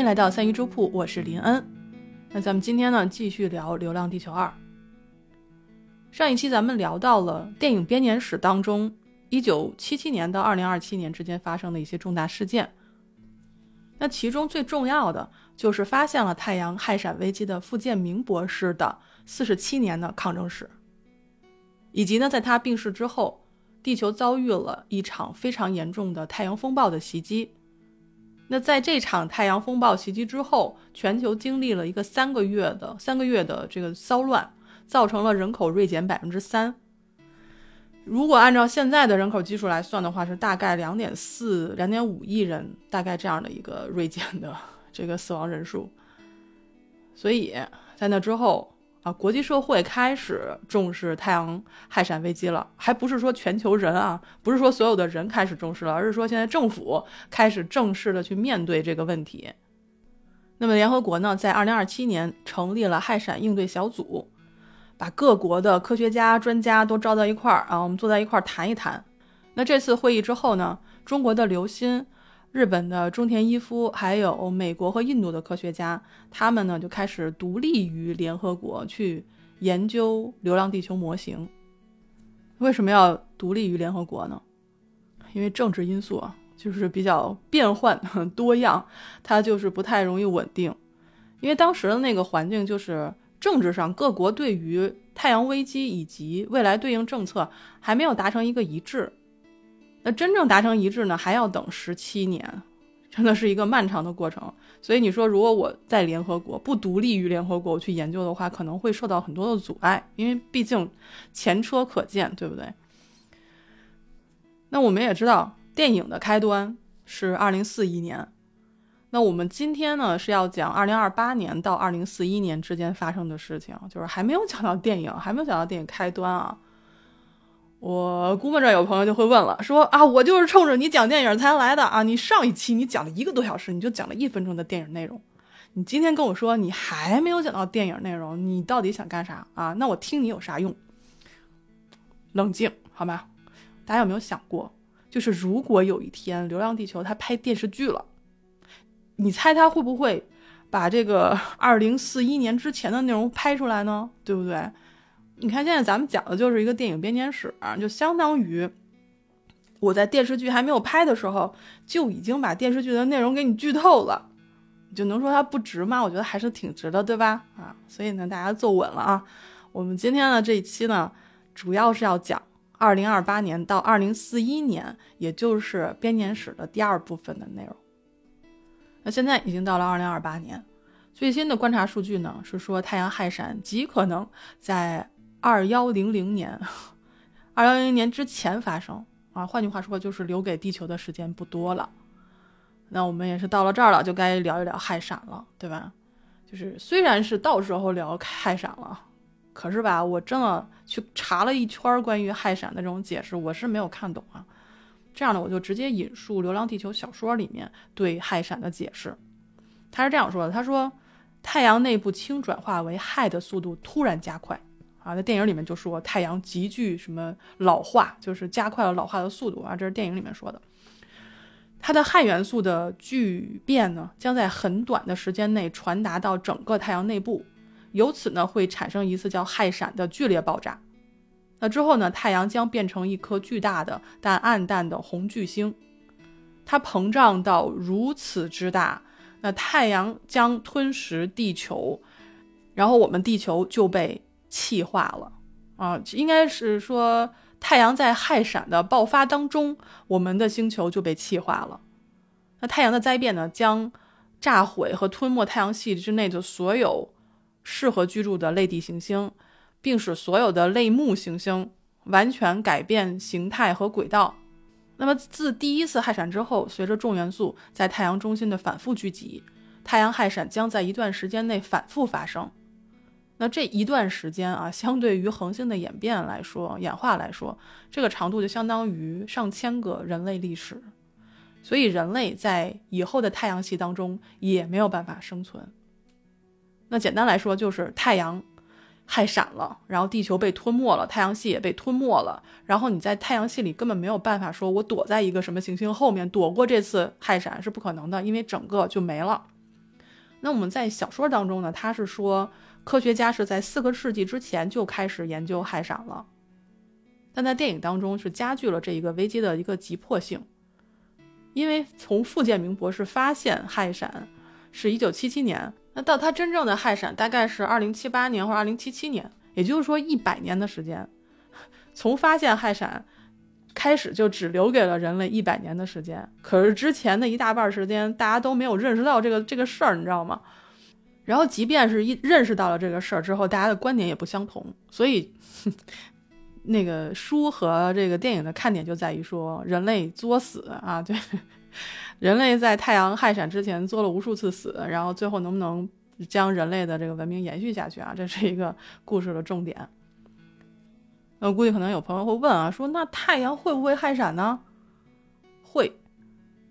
欢迎来到三鱼粥铺，我是林恩。那咱们今天呢，继续聊《流浪地球二》。上一期咱们聊到了电影编年史当中，一九七七年到二零二七年之间发生的一些重大事件。那其中最重要的就是发现了太阳氦闪危机的傅建明博士的四十七年的抗争史，以及呢，在他病逝之后，地球遭遇了一场非常严重的太阳风暴的袭击。那在这场太阳风暴袭击之后，全球经历了一个三个月的三个月的这个骚乱，造成了人口锐减百分之三。如果按照现在的人口基数来算的话，是大概两点四、两点五亿人，大概这样的一个锐减的这个死亡人数。所以在那之后啊，国际社会开始重视太阳氦闪危机了，还不是说全球人啊，不是说所有的人开始重视了，而是说现在政府开始正式的去面对这个问题。那么联合国呢，在二零二七年成立了氦闪应对小组。把各国的科学家、专家都招到一块儿啊，我们坐在一块儿谈一谈。那这次会议之后呢，中国的刘鑫、日本的中田一夫，还有美国和印度的科学家，他们呢就开始独立于联合国去研究流浪地球模型。为什么要独立于联合国呢？因为政治因素啊，就是比较变幻 多样，它就是不太容易稳定。因为当时的那个环境就是。政治上，各国对于太阳危机以及未来对应政策还没有达成一个一致。那真正达成一致呢，还要等十七年，真的是一个漫长的过程。所以你说，如果我在联合国不独立于联合国我去研究的话，可能会受到很多的阻碍，因为毕竟前车可鉴，对不对？那我们也知道，电影的开端是二零四一年。那我们今天呢是要讲二零二八年到二零四一年之间发生的事情，就是还没有讲到电影，还没有讲到电影开端啊。我估摸着有朋友就会问了，说啊，我就是冲着你讲电影才来的啊！你上一期你讲了一个多小时，你就讲了一分钟的电影内容，你今天跟我说你还没有讲到电影内容，你到底想干啥啊？那我听你有啥用？冷静好吗？大家有没有想过，就是如果有一天《流浪地球》它拍电视剧了？你猜它会不会把这个二零四一年之前的内容拍出来呢？对不对？你看现在咱们讲的就是一个电影编年史，就相当于我在电视剧还没有拍的时候就已经把电视剧的内容给你剧透了，你就能说它不值吗？我觉得还是挺值的，对吧？啊，所以呢，大家坐稳了啊！我们今天的这一期呢，主要是要讲二零二八年到二零四一年，也就是编年史的第二部分的内容。那现在已经到了二零二八年，最新的观察数据呢是说太阳氦闪极可能在二幺零零年，二幺零零年之前发生啊。换句话说，就是留给地球的时间不多了。那我们也是到了这儿了，就该聊一聊氦闪了，对吧？就是虽然是到时候聊氦闪了，可是吧，我真的去查了一圈关于氦闪的这种解释，我是没有看懂啊。这样呢，我就直接引述《流浪地球》小说里面对氦闪的解释。他是这样说的：“他说，太阳内部氢转化为氦的速度突然加快啊。在电影里面就说太阳急剧什么老化，就是加快了老化的速度啊。这是电影里面说的。它的氦元素的聚变呢，将在很短的时间内传达到整个太阳内部，由此呢会产生一次叫氦闪的剧烈爆炸。”那之后呢？太阳将变成一颗巨大的但暗淡的红巨星，它膨胀到如此之大，那太阳将吞噬地球，然后我们地球就被气化了啊！应该是说，太阳在氦闪的爆发当中，我们的星球就被气化了。那太阳的灾变呢，将炸毁和吞没太阳系之内的所有适合居住的类地行星。并使所有的类木行星完全改变形态和轨道。那么，自第一次氦闪之后，随着重元素在太阳中心的反复聚集，太阳氦闪将在一段时间内反复发生。那这一段时间啊，相对于恒星的演变来说，演化来说，这个长度就相当于上千个人类历史。所以，人类在以后的太阳系当中也没有办法生存。那简单来说，就是太阳。氦闪了，然后地球被吞没了，太阳系也被吞没了。然后你在太阳系里根本没有办法说，我躲在一个什么行星后面躲过这次氦闪是不可能的，因为整个就没了。那我们在小说当中呢，他是说科学家是在四个世纪之前就开始研究氦闪了，但在电影当中是加剧了这一个危机的一个急迫性，因为从傅建明博士发现氦闪是一九七七年，那到他真正的氦闪大概是二零七八年或者二零七七年，也就是说一百年的时间，从发现氦闪。开始就只留给了人类一百年的时间，可是之前的一大半时间，大家都没有认识到这个这个事儿，你知道吗？然后，即便是一认识到了这个事儿之后，大家的观点也不相同。所以，那个书和这个电影的看点就在于说，人类作死啊，对，人类在太阳氦闪之前作了无数次死，然后最后能不能将人类的这个文明延续下去啊？这是一个故事的重点。那估计可能有朋友会问啊，说那太阳会不会氦闪呢？会，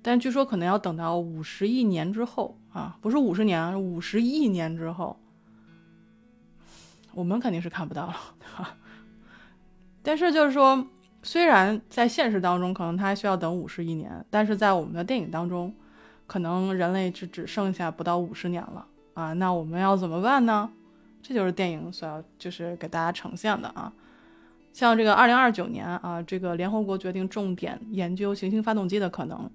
但据说可能要等到五十亿年之后啊，不是五十年，五十亿年之后，我们肯定是看不到了，对吧？但是就是说，虽然在现实当中可能它还需要等五十亿年，但是在我们的电影当中，可能人类只只剩下不到五十年了啊。那我们要怎么办呢？这就是电影所要就是给大家呈现的啊。像这个二零二九年啊，这个联合国决定重点研究行星发动机的可能，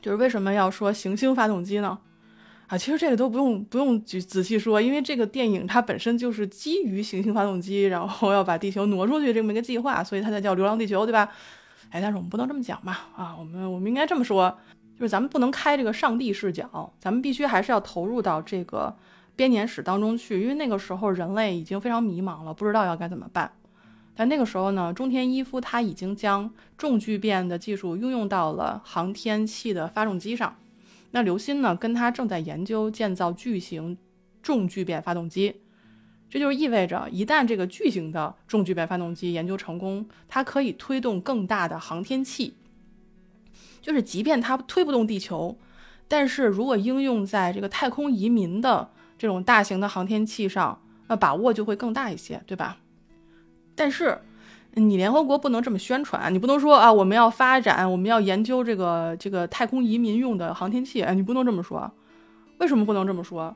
就是为什么要说行星发动机呢？啊，其实这个都不用不用仔仔细说，因为这个电影它本身就是基于行星发动机，然后要把地球挪出去这么一个计划，所以它才叫《流浪地球》，对吧？哎，但是我们不能这么讲嘛，啊，我们我们应该这么说，就是咱们不能开这个上帝视角，咱们必须还是要投入到这个编年史当中去，因为那个时候人类已经非常迷茫了，不知道要该怎么办。但那个时候呢，中田一夫他已经将重聚变的技术运用到了航天器的发动机上。那刘鑫呢，跟他正在研究建造巨型重聚变发动机。这就意味着，一旦这个巨型的重聚变发动机研究成功，它可以推动更大的航天器。就是即便它推不动地球，但是如果应用在这个太空移民的这种大型的航天器上，那把握就会更大一些，对吧？但是，你联合国不能这么宣传，你不能说啊，我们要发展，我们要研究这个这个太空移民用的航天器，你不能这么说。为什么不能这么说？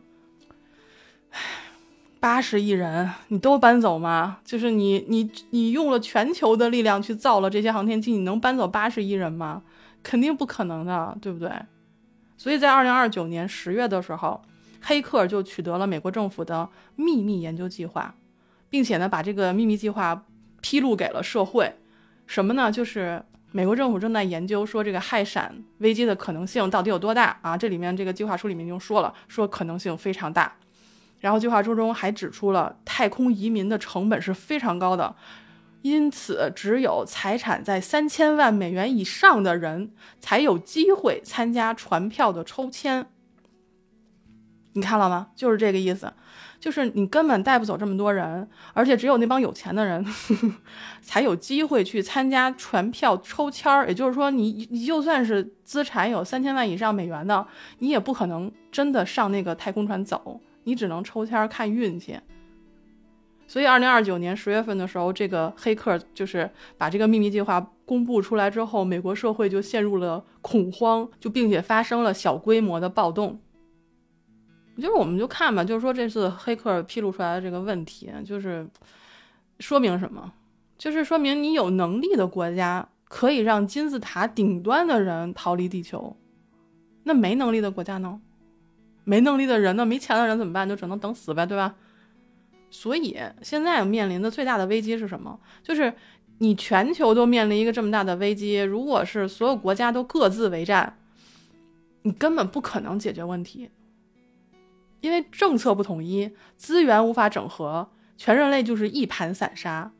八十亿人，你都搬走吗？就是你你你用了全球的力量去造了这些航天器，你能搬走八十亿人吗？肯定不可能的，对不对？所以在二零二九年十月的时候，黑客就取得了美国政府的秘密研究计划。并且呢，把这个秘密计划披露给了社会，什么呢？就是美国政府正在研究说这个氦闪危机的可能性到底有多大啊？这里面这个计划书里面就说了，说可能性非常大。然后计划书中还指出了太空移民的成本是非常高的，因此只有财产在三千万美元以上的人才有机会参加船票的抽签。你看了吗？就是这个意思。就是你根本带不走这么多人，而且只有那帮有钱的人 才有机会去参加船票抽签儿。也就是说，你你就算是资产有三千万以上美元的，你也不可能真的上那个太空船走，你只能抽签看运气。所以，二零二九年十月份的时候，这个黑客就是把这个秘密计划公布出来之后，美国社会就陷入了恐慌，就并且发生了小规模的暴动。就是我们就看吧，就是说这次黑客披露出来的这个问题，就是说明什么？就是说明你有能力的国家可以让金字塔顶端的人逃离地球，那没能力的国家呢？没能力的人呢？没钱的人怎么办？就只能等死呗，对吧？所以现在面临的最大的危机是什么？就是你全球都面临一个这么大的危机，如果是所有国家都各自为战，你根本不可能解决问题。因为政策不统一，资源无法整合，全人类就是一盘散沙。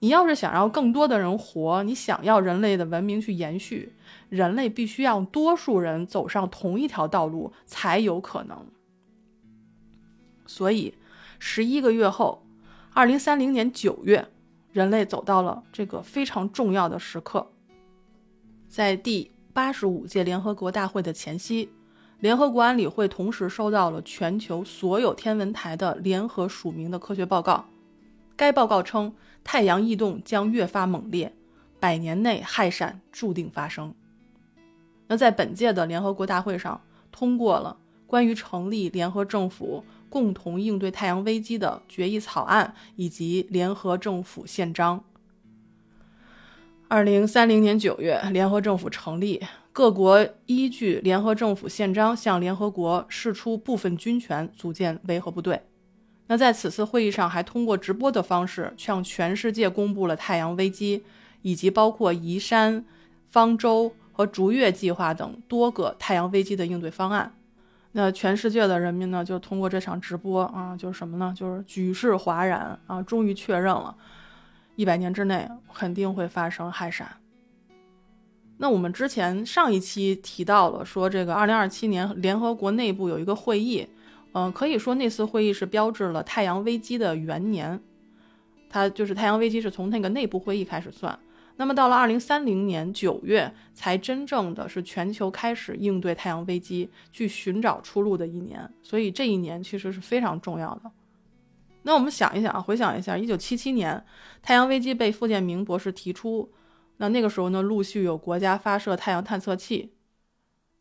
你要是想让更多的人活，你想要人类的文明去延续，人类必须让多数人走上同一条道路才有可能。所以，十一个月后，二零三零年九月，人类走到了这个非常重要的时刻，在第八十五届联合国大会的前夕。联合国安理会同时收到了全球所有天文台的联合署名的科学报告。该报告称，太阳异动将越发猛烈，百年内氦闪注定发生。那在本届的联合国大会上，通过了关于成立联合政府共同应对太阳危机的决议草案以及联合政府宪章。二零三零年九月，联合政府成立，各国依据联合政府宪章向联合国释出部分军权，组建维和部队。那在此次会议上，还通过直播的方式向全世界公布了太阳危机以及包括移山、方舟和逐月计划等多个太阳危机的应对方案。那全世界的人民呢，就通过这场直播啊，就是什么呢？就是举世哗然啊，终于确认了，一百年之内肯定会发生氦闪。那我们之前上一期提到了，说这个二零二七年联合国内部有一个会议，嗯，可以说那次会议是标志了太阳危机的元年，它就是太阳危机是从那个内部会议开始算。那么到了二零三零年九月，才真正的是全球开始应对太阳危机、去寻找出路的一年。所以这一年其实是非常重要的。那我们想一想啊，回想一下，一九七七年太阳危机被傅建明博士提出，那那个时候呢，陆续有国家发射太阳探测器，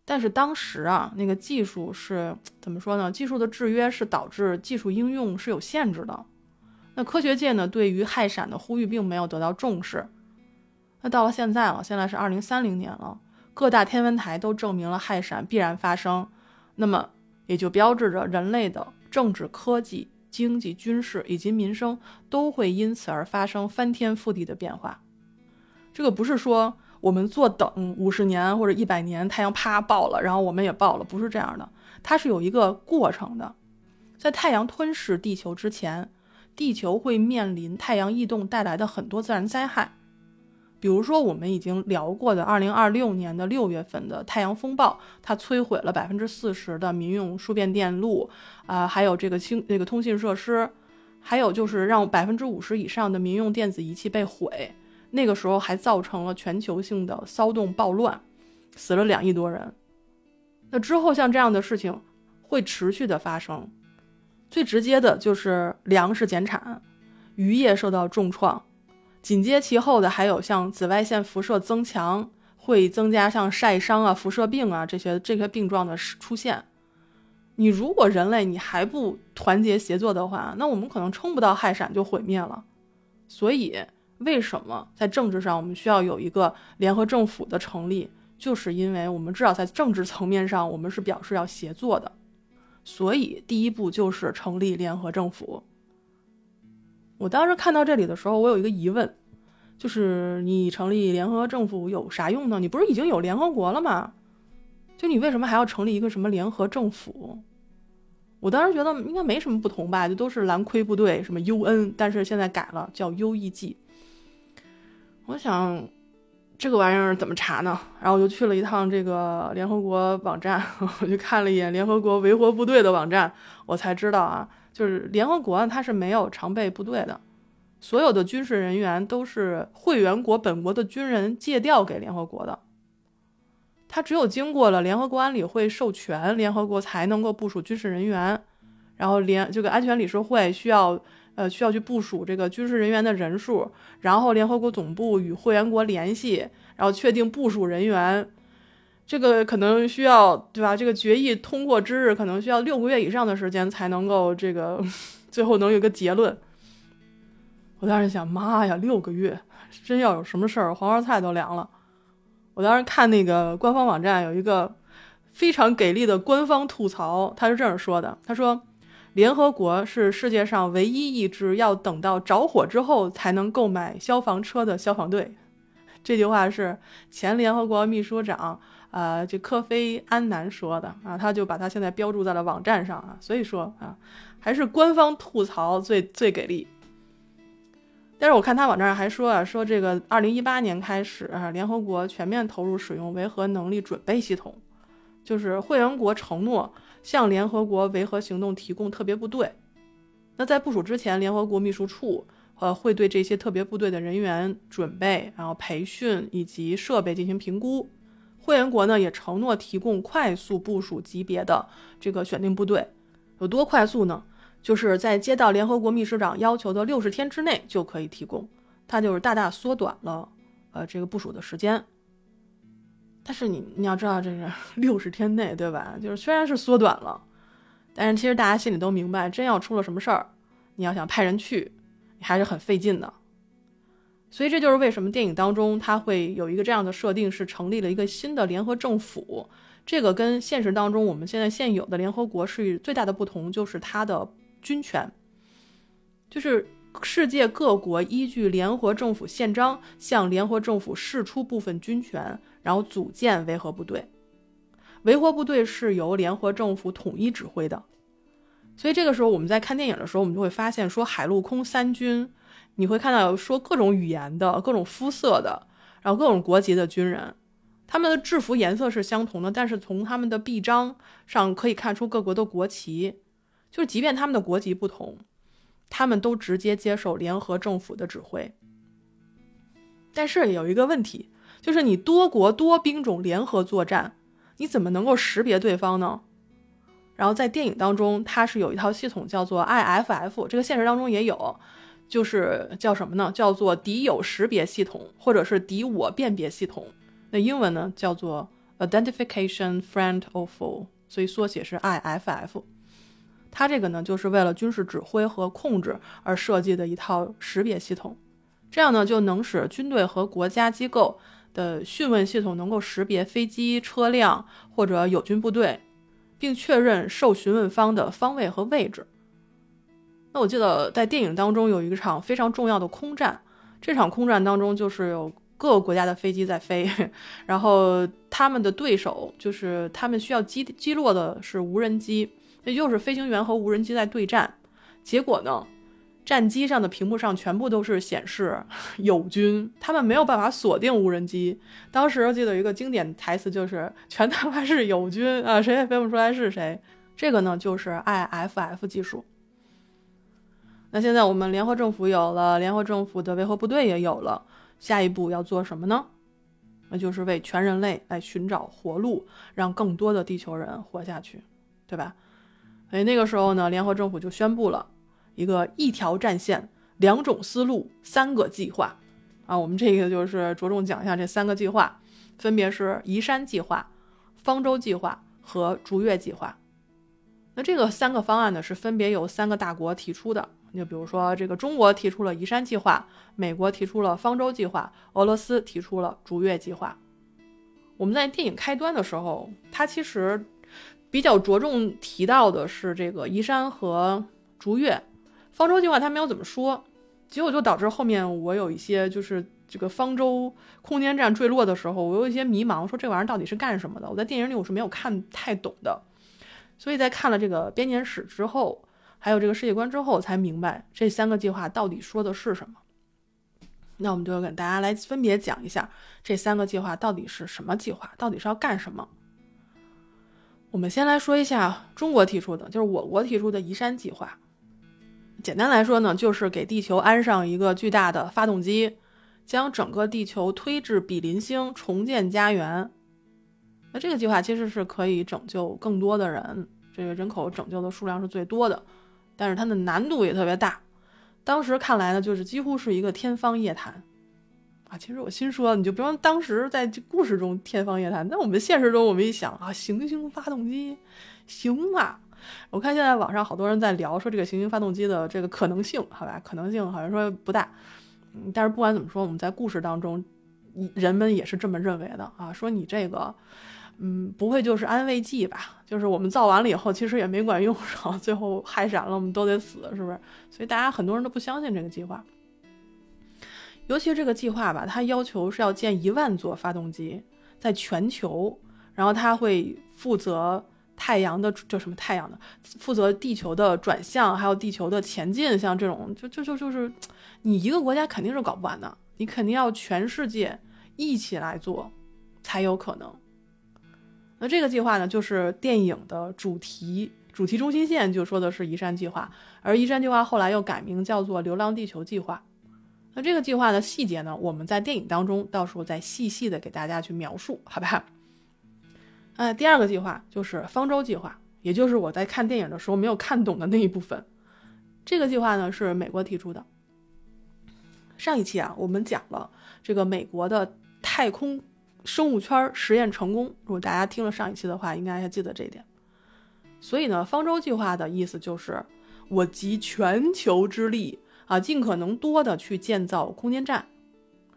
但是当时啊，那个技术是怎么说呢？技术的制约是导致技术应用是有限制的。那科学界呢，对于氦闪的呼吁并没有得到重视。那到了现在了，现在是二零三零年了，各大天文台都证明了氦闪必然发生，那么也就标志着人类的政治、科技、经济、军事以及民生都会因此而发生翻天覆地的变化。这个不是说我们坐等五十年或者一百年，太阳啪爆了，然后我们也爆了，不是这样的，它是有一个过程的。在太阳吞噬地球之前，地球会面临太阳异动带来的很多自然灾害。比如说，我们已经聊过的二零二六年的六月份的太阳风暴，它摧毁了百分之四十的民用输变电路，啊，还有这个清这个通信设施，还有就是让百分之五十以上的民用电子仪器被毁。那个时候还造成了全球性的骚动暴乱，死了两亿多人。那之后像这样的事情会持续的发生，最直接的就是粮食减产，渔业受到重创。紧接其后的还有像紫外线辐射增强，会增加像晒伤啊、辐射病啊这些这些病状的出现。你如果人类你还不团结协作的话，那我们可能撑不到氦闪就毁灭了。所以，为什么在政治上我们需要有一个联合政府的成立？就是因为我们至少在政治层面上我们是表示要协作的。所以，第一步就是成立联合政府。我当时看到这里的时候，我有一个疑问，就是你成立联合政府有啥用呢？你不是已经有联合国了吗？就你为什么还要成立一个什么联合政府？我当时觉得应该没什么不同吧，就都是蓝盔部队，什么 UN，但是现在改了叫 UEG。我想这个玩意儿怎么查呢？然后我就去了一趟这个联合国网站，我就看了一眼联合国维和部队的网站，我才知道啊。就是联合国，它是没有常备部队的，所有的军事人员都是会员国本国的军人借调给联合国的。它只有经过了联合国安理会授权，联合国才能够部署军事人员。然后联这个安全理事会需要呃需要去部署这个军事人员的人数，然后联合国总部与会员国联系，然后确定部署人员。这个可能需要，对吧？这个决议通过之日，可能需要六个月以上的时间才能够这个 最后能有个结论。我当时想，妈呀，六个月，真要有什么事儿，黄花菜都凉了。我当时看那个官方网站有一个非常给力的官方吐槽，他是这样说的：他说，联合国是世界上唯一一支要等到着火之后才能购买消防车的消防队。这句话是前联合国秘书长。呃，这科菲安南说的啊，他就把他现在标注在了网站上啊，所以说啊，还是官方吐槽最最给力。但是我看他网站上还说啊，说这个二零一八年开始，联合国全面投入使用维和能力准备系统，就是会员国承诺向联合国维和行动提供特别部队。那在部署之前，联合国秘书处呃会对这些特别部队的人员准备、然后培训以及设备进行评估。会员国呢也承诺提供快速部署级别的这个选定部队，有多快速呢？就是在接到联合国秘书长要求的六十天之内就可以提供，它就是大大缩短了呃这个部署的时间。但是你你要知道，这是 六十天内，对吧？就是虽然是缩短了，但是其实大家心里都明白，真要出了什么事儿，你要想派人去，你还是很费劲的。所以这就是为什么电影当中它会有一个这样的设定，是成立了一个新的联合政府。这个跟现实当中我们现在现有的联合国是最大的不同，就是它的军权，就是世界各国依据联合政府宪章向联合政府释出部分军权，然后组建维和部队。维和部队是由联合政府统一指挥的。所以这个时候我们在看电影的时候，我们就会发现说海陆空三军。你会看到说各种语言的、各种肤色的，然后各种国籍的军人，他们的制服颜色是相同的，但是从他们的臂章上可以看出各国的国旗，就是即便他们的国籍不同，他们都直接接受联合政府的指挥。但是有一个问题，就是你多国多兵种联合作战，你怎么能够识别对方呢？然后在电影当中，它是有一套系统叫做 IFF，这个现实当中也有。就是叫什么呢？叫做敌友识别系统，或者是敌我辨别系统。那英文呢叫做 Identification Friend or Foe，所以缩写是 IFF。它这个呢就是为了军事指挥和控制而设计的一套识别系统。这样呢就能使军队和国家机构的讯问系统能够识别飞机、车辆或者友军部队，并确认受询问方的方位和位置。那我记得在电影当中有一场非常重要的空战，这场空战当中就是有各个国家的飞机在飞，然后他们的对手就是他们需要击击落的是无人机，也就是飞行员和无人机在对战。结果呢，战机上的屏幕上全部都是显示友军，他们没有办法锁定无人机。当时我记得有一个经典台词就是“全他妈是友军啊，谁也分不出来是谁”。这个呢就是 IFF 技术。那现在我们联合政府有了，联合政府的维和部队也有了，下一步要做什么呢？那就是为全人类来寻找活路，让更多的地球人活下去，对吧？所以那个时候呢，联合政府就宣布了一个一条战线、两种思路、三个计划啊。我们这个就是着重讲一下这三个计划，分别是移山计划、方舟计划和逐月计划。那这个三个方案呢，是分别由三个大国提出的。就比如说，这个中国提出了移山计划，美国提出了方舟计划，俄罗斯提出了逐月计划。我们在电影开端的时候，它其实比较着重提到的是这个移山和逐月，方舟计划它没有怎么说，结果就导致后面我有一些就是这个方舟空间站坠落的时候，我有一些迷茫，说这玩意儿到底是干什么的？我在电影里我是没有看太懂的，所以在看了这个编年史之后。还有这个世界观之后，才明白这三个计划到底说的是什么。那我们就跟大家来分别讲一下这三个计划到底是什么计划，到底是要干什么。我们先来说一下中国提出的，就是我国提出的移山计划。简单来说呢，就是给地球安上一个巨大的发动机，将整个地球推至比邻星，重建家园。那这个计划其实是可以拯救更多的人，这个人口拯救的数量是最多的。但是它的难度也特别大，当时看来呢，就是几乎是一个天方夜谭，啊，其实我心说，你就不用当时在这故事中天方夜谭，那我们现实中我们一想啊，行星发动机，行啊，我看现在网上好多人在聊说这个行星发动机的这个可能性，好吧，可能性好像说不大，嗯，但是不管怎么说，我们在故事当中，人们也是这么认为的啊，说你这个。嗯，不会就是安慰剂吧？就是我们造完了以后，其实也没管用，然后最后害闪了，我们都得死，是不是？所以大家很多人都不相信这个计划。尤其这个计划吧，它要求是要建一万座发动机，在全球，然后它会负责太阳的，叫什么太阳的，负责地球的转向，还有地球的前进，像这种，就就就就是，你一个国家肯定是搞不完的，你肯定要全世界一起来做，才有可能。那这个计划呢，就是电影的主题主题中心线，就说的是移山计划，而移山计划后来又改名叫做流浪地球计划。那这个计划的细节呢，我们在电影当中到时候再细细的给大家去描述，好吧？呃，第二个计划就是方舟计划，也就是我在看电影的时候没有看懂的那一部分。这个计划呢是美国提出的。上一期啊，我们讲了这个美国的太空。生物圈实验成功。如果大家听了上一期的话，应该还记得这一点。所以呢，方舟计划的意思就是我集全球之力啊，尽可能多的去建造空间站，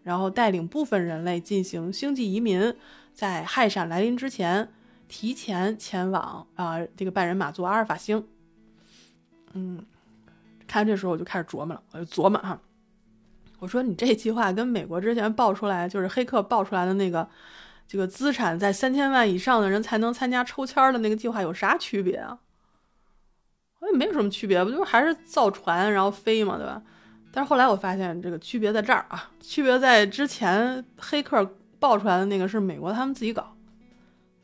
然后带领部分人类进行星际移民，在氦闪来临之前提前前往啊这个半人马座阿尔法星。嗯，看这时候我就开始琢磨了，我就琢磨哈。我说你这计划跟美国之前爆出来，就是黑客爆出来的那个，这个资产在三千万以上的人才能参加抽签的那个计划有啥区别啊？我也没有什么区别，不就还是造船然后飞嘛，对吧？但是后来我发现这个区别在这儿啊，区别在之前黑客爆出来的那个是美国他们自己搞，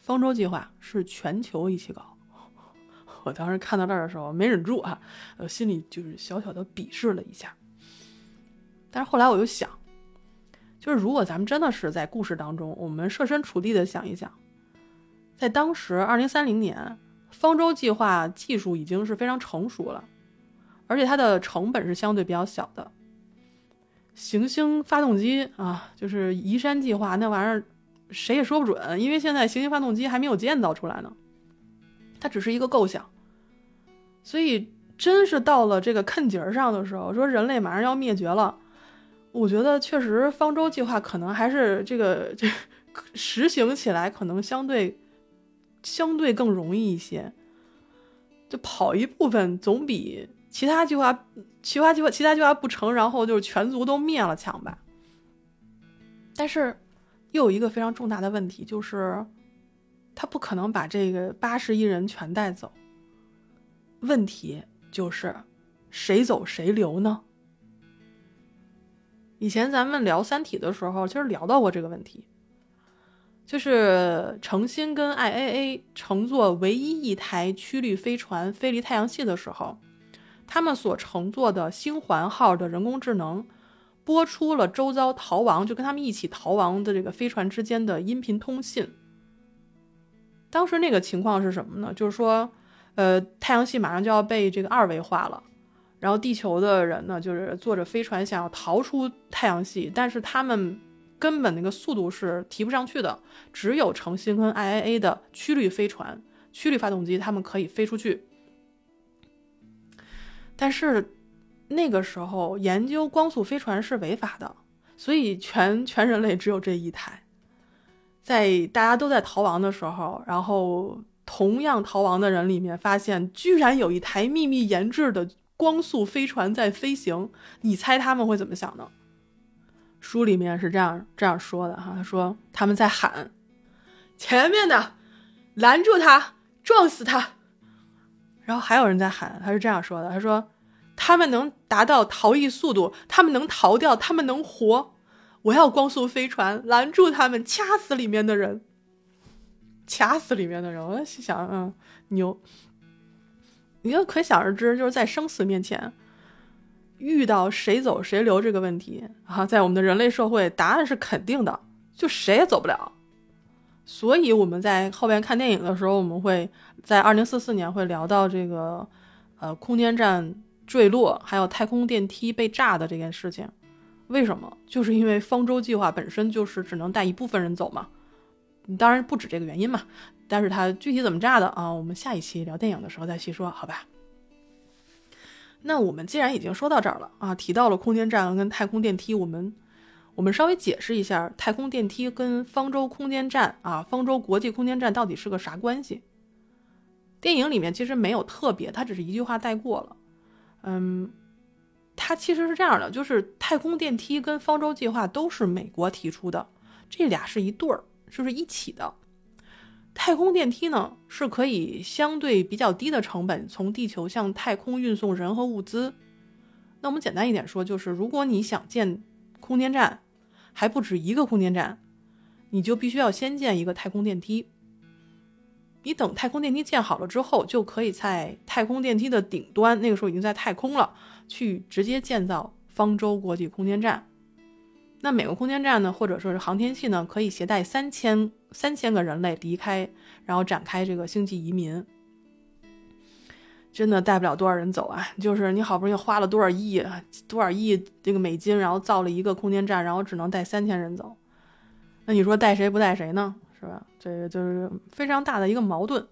方舟计划是全球一起搞。我当时看到这儿的时候没忍住啊，呃，心里就是小小的鄙视了一下。但是后来我又想，就是如果咱们真的是在故事当中，我们设身处地的想一想，在当时二零三零年，方舟计划技术已经是非常成熟了，而且它的成本是相对比较小的。行星发动机啊，就是移山计划那玩意儿，谁也说不准，因为现在行星发动机还没有建造出来呢，它只是一个构想。所以真是到了这个坎节上的时候，说人类马上要灭绝了。我觉得确实，方舟计划可能还是这个这实行起来可能相对相对更容易一些，就跑一部分总比其他计划、其他计划、其他计划不成，然后就是全族都灭了强吧。但是又有一个非常重大的问题，就是他不可能把这个八十亿人全带走。问题就是谁走谁留呢？以前咱们聊《三体》的时候，其实聊到过这个问题，就是程心跟 IAA 乘坐唯一一台曲率飞船飞离太阳系的时候，他们所乘坐的星环号的人工智能播出了周遭逃亡，就跟他们一起逃亡的这个飞船之间的音频通信。当时那个情况是什么呢？就是说，呃，太阳系马上就要被这个二维化了。然后地球的人呢，就是坐着飞船想要逃出太阳系，但是他们根本那个速度是提不上去的。只有程心跟 IAA 的曲率飞船、曲率发动机，他们可以飞出去。但是那个时候研究光速飞船是违法的，所以全全人类只有这一台。在大家都在逃亡的时候，然后同样逃亡的人里面，发现居然有一台秘密研制的。光速飞船在飞行，你猜他们会怎么想呢？书里面是这样这样说的哈，他说他们在喊：“前面的，拦住他，撞死他。”然后还有人在喊，他是这样说的：“他说他们能达到逃逸速度，他们能逃掉，他们能活。我要光速飞船拦住他们，掐死里面的人，掐死里面的人。”我在想，嗯，牛。你就可想而知，就是在生死面前，遇到谁走谁留这个问题啊，在我们的人类社会，答案是肯定的，就谁也走不了。所以我们在后边看电影的时候，我们会在二零四四年会聊到这个，呃，空间站坠落，还有太空电梯被炸的这件事情。为什么？就是因为方舟计划本身就是只能带一部分人走嘛，当然不止这个原因嘛。但是它具体怎么炸的啊？我们下一期聊电影的时候再细说，好吧？那我们既然已经说到这儿了啊，提到了空间站跟太空电梯，我们我们稍微解释一下太空电梯跟方舟空间站啊，方舟国际空间站到底是个啥关系？电影里面其实没有特别，它只是一句话带过了。嗯，它其实是这样的，就是太空电梯跟方舟计划都是美国提出的，这俩是一对儿，就是一起的。太空电梯呢，是可以相对比较低的成本从地球向太空运送人和物资。那我们简单一点说，就是如果你想建空间站，还不止一个空间站，你就必须要先建一个太空电梯。你等太空电梯建好了之后，就可以在太空电梯的顶端，那个时候已经在太空了，去直接建造方舟国际空间站。那每个空间站呢，或者说是航天器呢，可以携带三千三千个人类离开，然后展开这个星际移民。真的带不了多少人走啊！就是你好不容易花了多少亿、多少亿这个美金，然后造了一个空间站，然后只能带三千人走。那你说带谁不带谁呢？是吧？这个就是非常大的一个矛盾。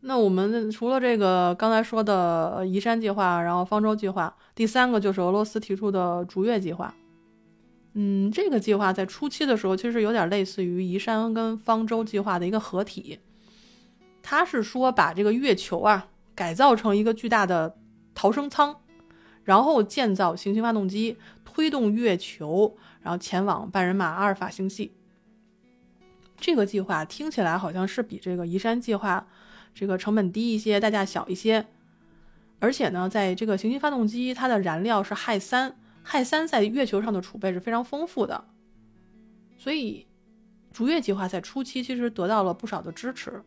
那我们除了这个刚才说的移山计划，然后方舟计划，第三个就是俄罗斯提出的逐月计划。嗯，这个计划在初期的时候，其实有点类似于移山跟方舟计划的一个合体。它是说把这个月球啊改造成一个巨大的逃生舱，然后建造行星发动机，推动月球，然后前往半人马阿尔法星系。这个计划听起来好像是比这个移山计划。这个成本低一些，代价小一些，而且呢，在这个行星发动机，它的燃料是氦三，氦三在月球上的储备是非常丰富的，所以逐月计划在初期其实得到了不少的支持。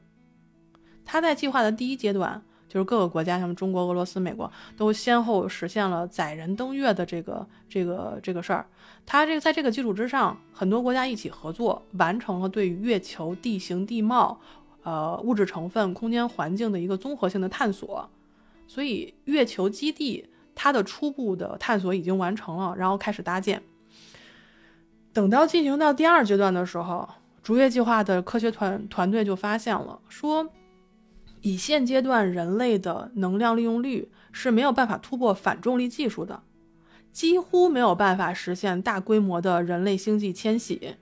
它在计划的第一阶段，就是各个国家，像中国、俄罗斯、美国，都先后实现了载人登月的这个这个这个事儿。它这个在这个基础之上，很多国家一起合作，完成了对月球地形地貌。呃，物质成分、空间环境的一个综合性的探索，所以月球基地它的初步的探索已经完成了，然后开始搭建。等到进行到第二阶段的时候，逐月计划的科学团团队就发现了，说以现阶段人类的能量利用率是没有办法突破反重力技术的，几乎没有办法实现大规模的人类星际迁徙。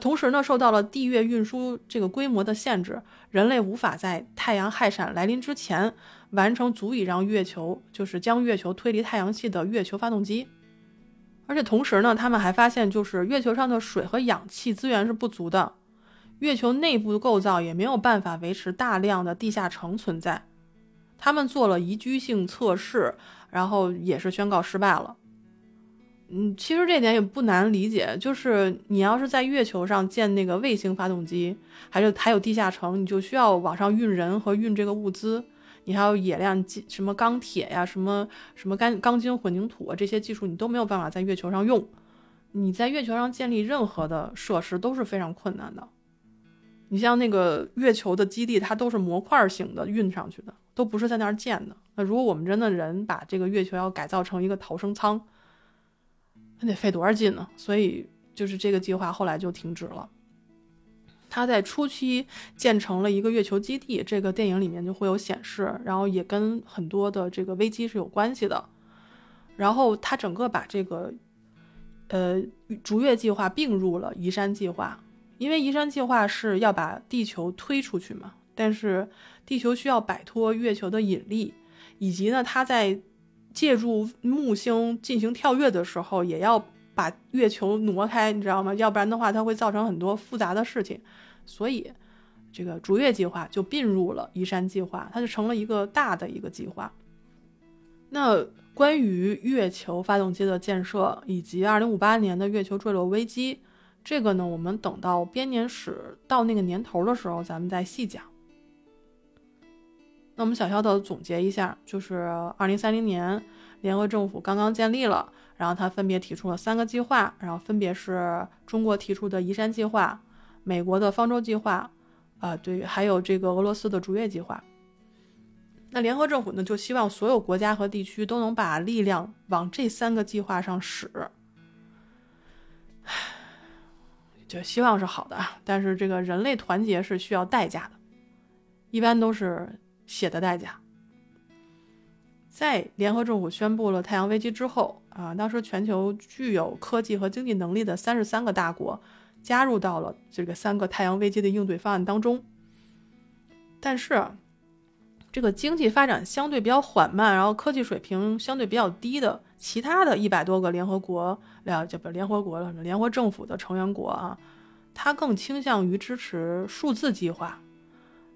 同时呢，受到了地月运输这个规模的限制，人类无法在太阳氦闪来临之前完成足以让月球就是将月球推离太阳系的月球发动机。而且同时呢，他们还发现，就是月球上的水和氧气资源是不足的，月球内部的构造也没有办法维持大量的地下城存在。他们做了宜居性测试，然后也是宣告失败了。嗯，其实这点也不难理解，就是你要是在月球上建那个卫星发动机，还是还有地下城，你就需要往上运人和运这个物资，你还有冶炼什么钢铁呀，什么什么钢钢筋混凝土啊，这些技术你都没有办法在月球上用。你在月球上建立任何的设施都是非常困难的。你像那个月球的基地，它都是模块型的运上去的，都不是在那儿建的。那如果我们真的人把这个月球要改造成一个逃生舱，那得费多少劲呢？所以就是这个计划后来就停止了。它在初期建成了一个月球基地，这个电影里面就会有显示，然后也跟很多的这个危机是有关系的。然后它整个把这个呃逐月计划并入了移山计划，因为移山计划是要把地球推出去嘛，但是地球需要摆脱月球的引力，以及呢它在。借助木星进行跳跃的时候，也要把月球挪开，你知道吗？要不然的话，它会造成很多复杂的事情。所以，这个逐月计划就并入了移山计划，它就成了一个大的一个计划。那关于月球发动机的建设以及2058年的月球坠落危机，这个呢，我们等到编年史到那个年头的时候，咱们再细讲。那我们小小的总结一下，就是二零三零年，联合政府刚刚建立了，然后他分别提出了三个计划，然后分别是中国提出的移山计划，美国的方舟计划，啊对，还有这个俄罗斯的逐月计划。那联合政府呢，就希望所有国家和地区都能把力量往这三个计划上使，就希望是好的，但是这个人类团结是需要代价的，一般都是。血的代价。在联合政府宣布了太阳危机之后啊，当时全球具有科技和经济能力的三十三个大国加入到了这个三个太阳危机的应对方案当中。但是，这个经济发展相对比较缓慢，然后科技水平相对比较低的其他的一百多个联合国，了就不联合国了，联合政府的成员国啊，它更倾向于支持数字计划。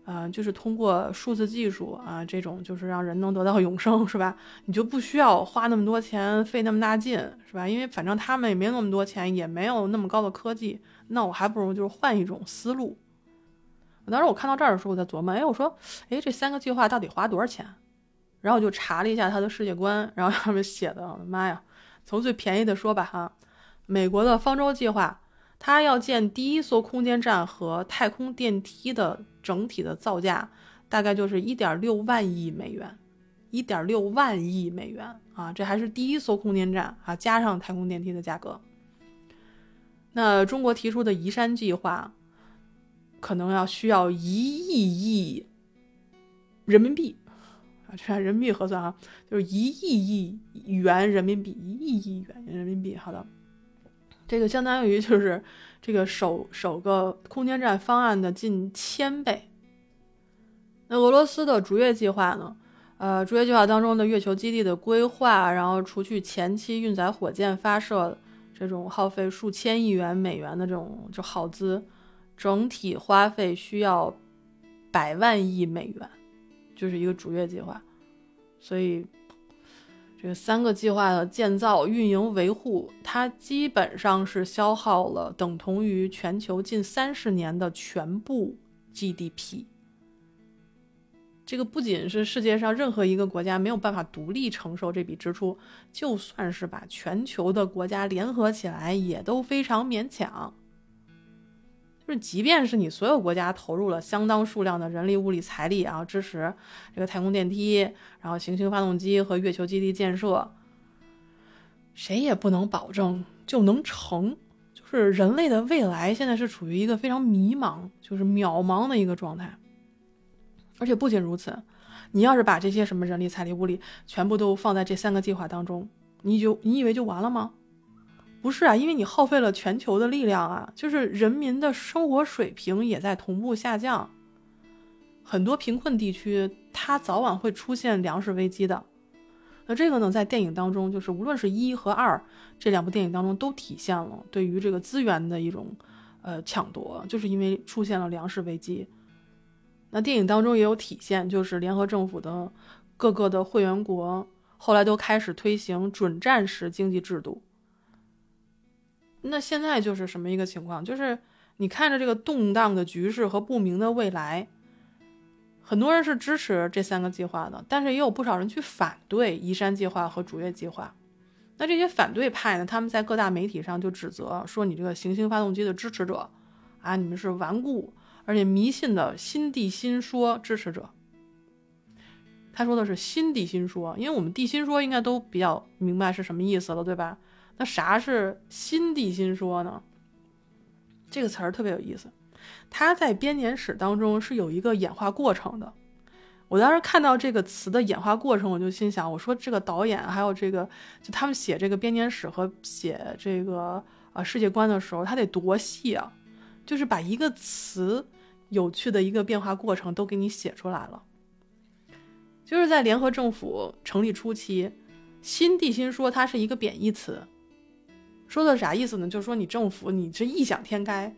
嗯，就是通过数字技术啊，这种就是让人能得到永生，是吧？你就不需要花那么多钱，费那么大劲，是吧？因为反正他们也没那么多钱，也没有那么高的科技，那我还不如就是换一种思路。当时我看到这儿的时候，我在琢磨，哎，我说，哎，这三个计划到底花多少钱？然后我就查了一下他的世界观，然后上面写的，我的妈呀，从最便宜的说吧，哈，美国的方舟计划。它要建第一艘空间站和太空电梯的整体的造价，大概就是一点六万亿美元，一点六万亿美元啊！这还是第一艘空间站啊，加上太空电梯的价格。那中国提出的移山计划，可能要需要一亿亿人民币啊，这按人民币核算啊，就是一亿亿元人民币，一亿亿元人民币。好的，这个相当于就是 这个首首个空间站方案的近千倍。那俄罗斯的逐月计划呢？呃，逐月计划当中的月球基地的规划，然后除去前期运载火箭发射这种耗费数千亿元美元的这种就耗资，整体花费需要百万亿美元，就是一个逐月计划。所以，这三个计划的建造、运营、维护，它基本上是消耗了等同于全球近三十年的全部 GDP。这个不仅是世界上任何一个国家没有办法独立承受这笔支出，就算是把全球的国家联合起来，也都非常勉强。就是即便是你所有国家投入了相当数量的人力、物力、财力啊，支持这个太空电梯，然后行星发动机和月球基地建设，谁也不能保证就能成。就是人类的未来现在是处于一个非常迷茫，就是渺茫的一个状态。而且不仅如此，你要是把这些什么人力、财力、物力全部都放在这三个计划当中，你就你以为就完了吗？不是啊，因为你耗费了全球的力量啊，就是人民的生活水平也在同步下降，很多贫困地区它早晚会出现粮食危机的。那这个呢，在电影当中，就是无论是一和二这两部电影当中都体现了对于这个资源的一种呃抢夺，就是因为出现了粮食危机。那电影当中也有体现，就是联合政府的各个的会员国后来都开始推行准战时经济制度。那现在就是什么一个情况？就是你看着这个动荡的局势和不明的未来，很多人是支持这三个计划的，但是也有不少人去反对移山计划和逐月计划。那这些反对派呢，他们在各大媒体上就指责说：“你这个行星发动机的支持者啊，你们是顽固。”而且迷信的新地心说支持者，他说的是新地心说，因为我们地心说应该都比较明白是什么意思了，对吧？那啥是新地心说呢？这个词儿特别有意思，它在编年史当中是有一个演化过程的。我当时看到这个词的演化过程，我就心想，我说这个导演还有这个，就他们写这个编年史和写这个呃世界观的时候，他得多细啊！就是把一个词有趣的一个变化过程都给你写出来了。就是在联合政府成立初期，新地心说它是一个贬义词，说的啥意思呢？就是说你政府你是异想天开，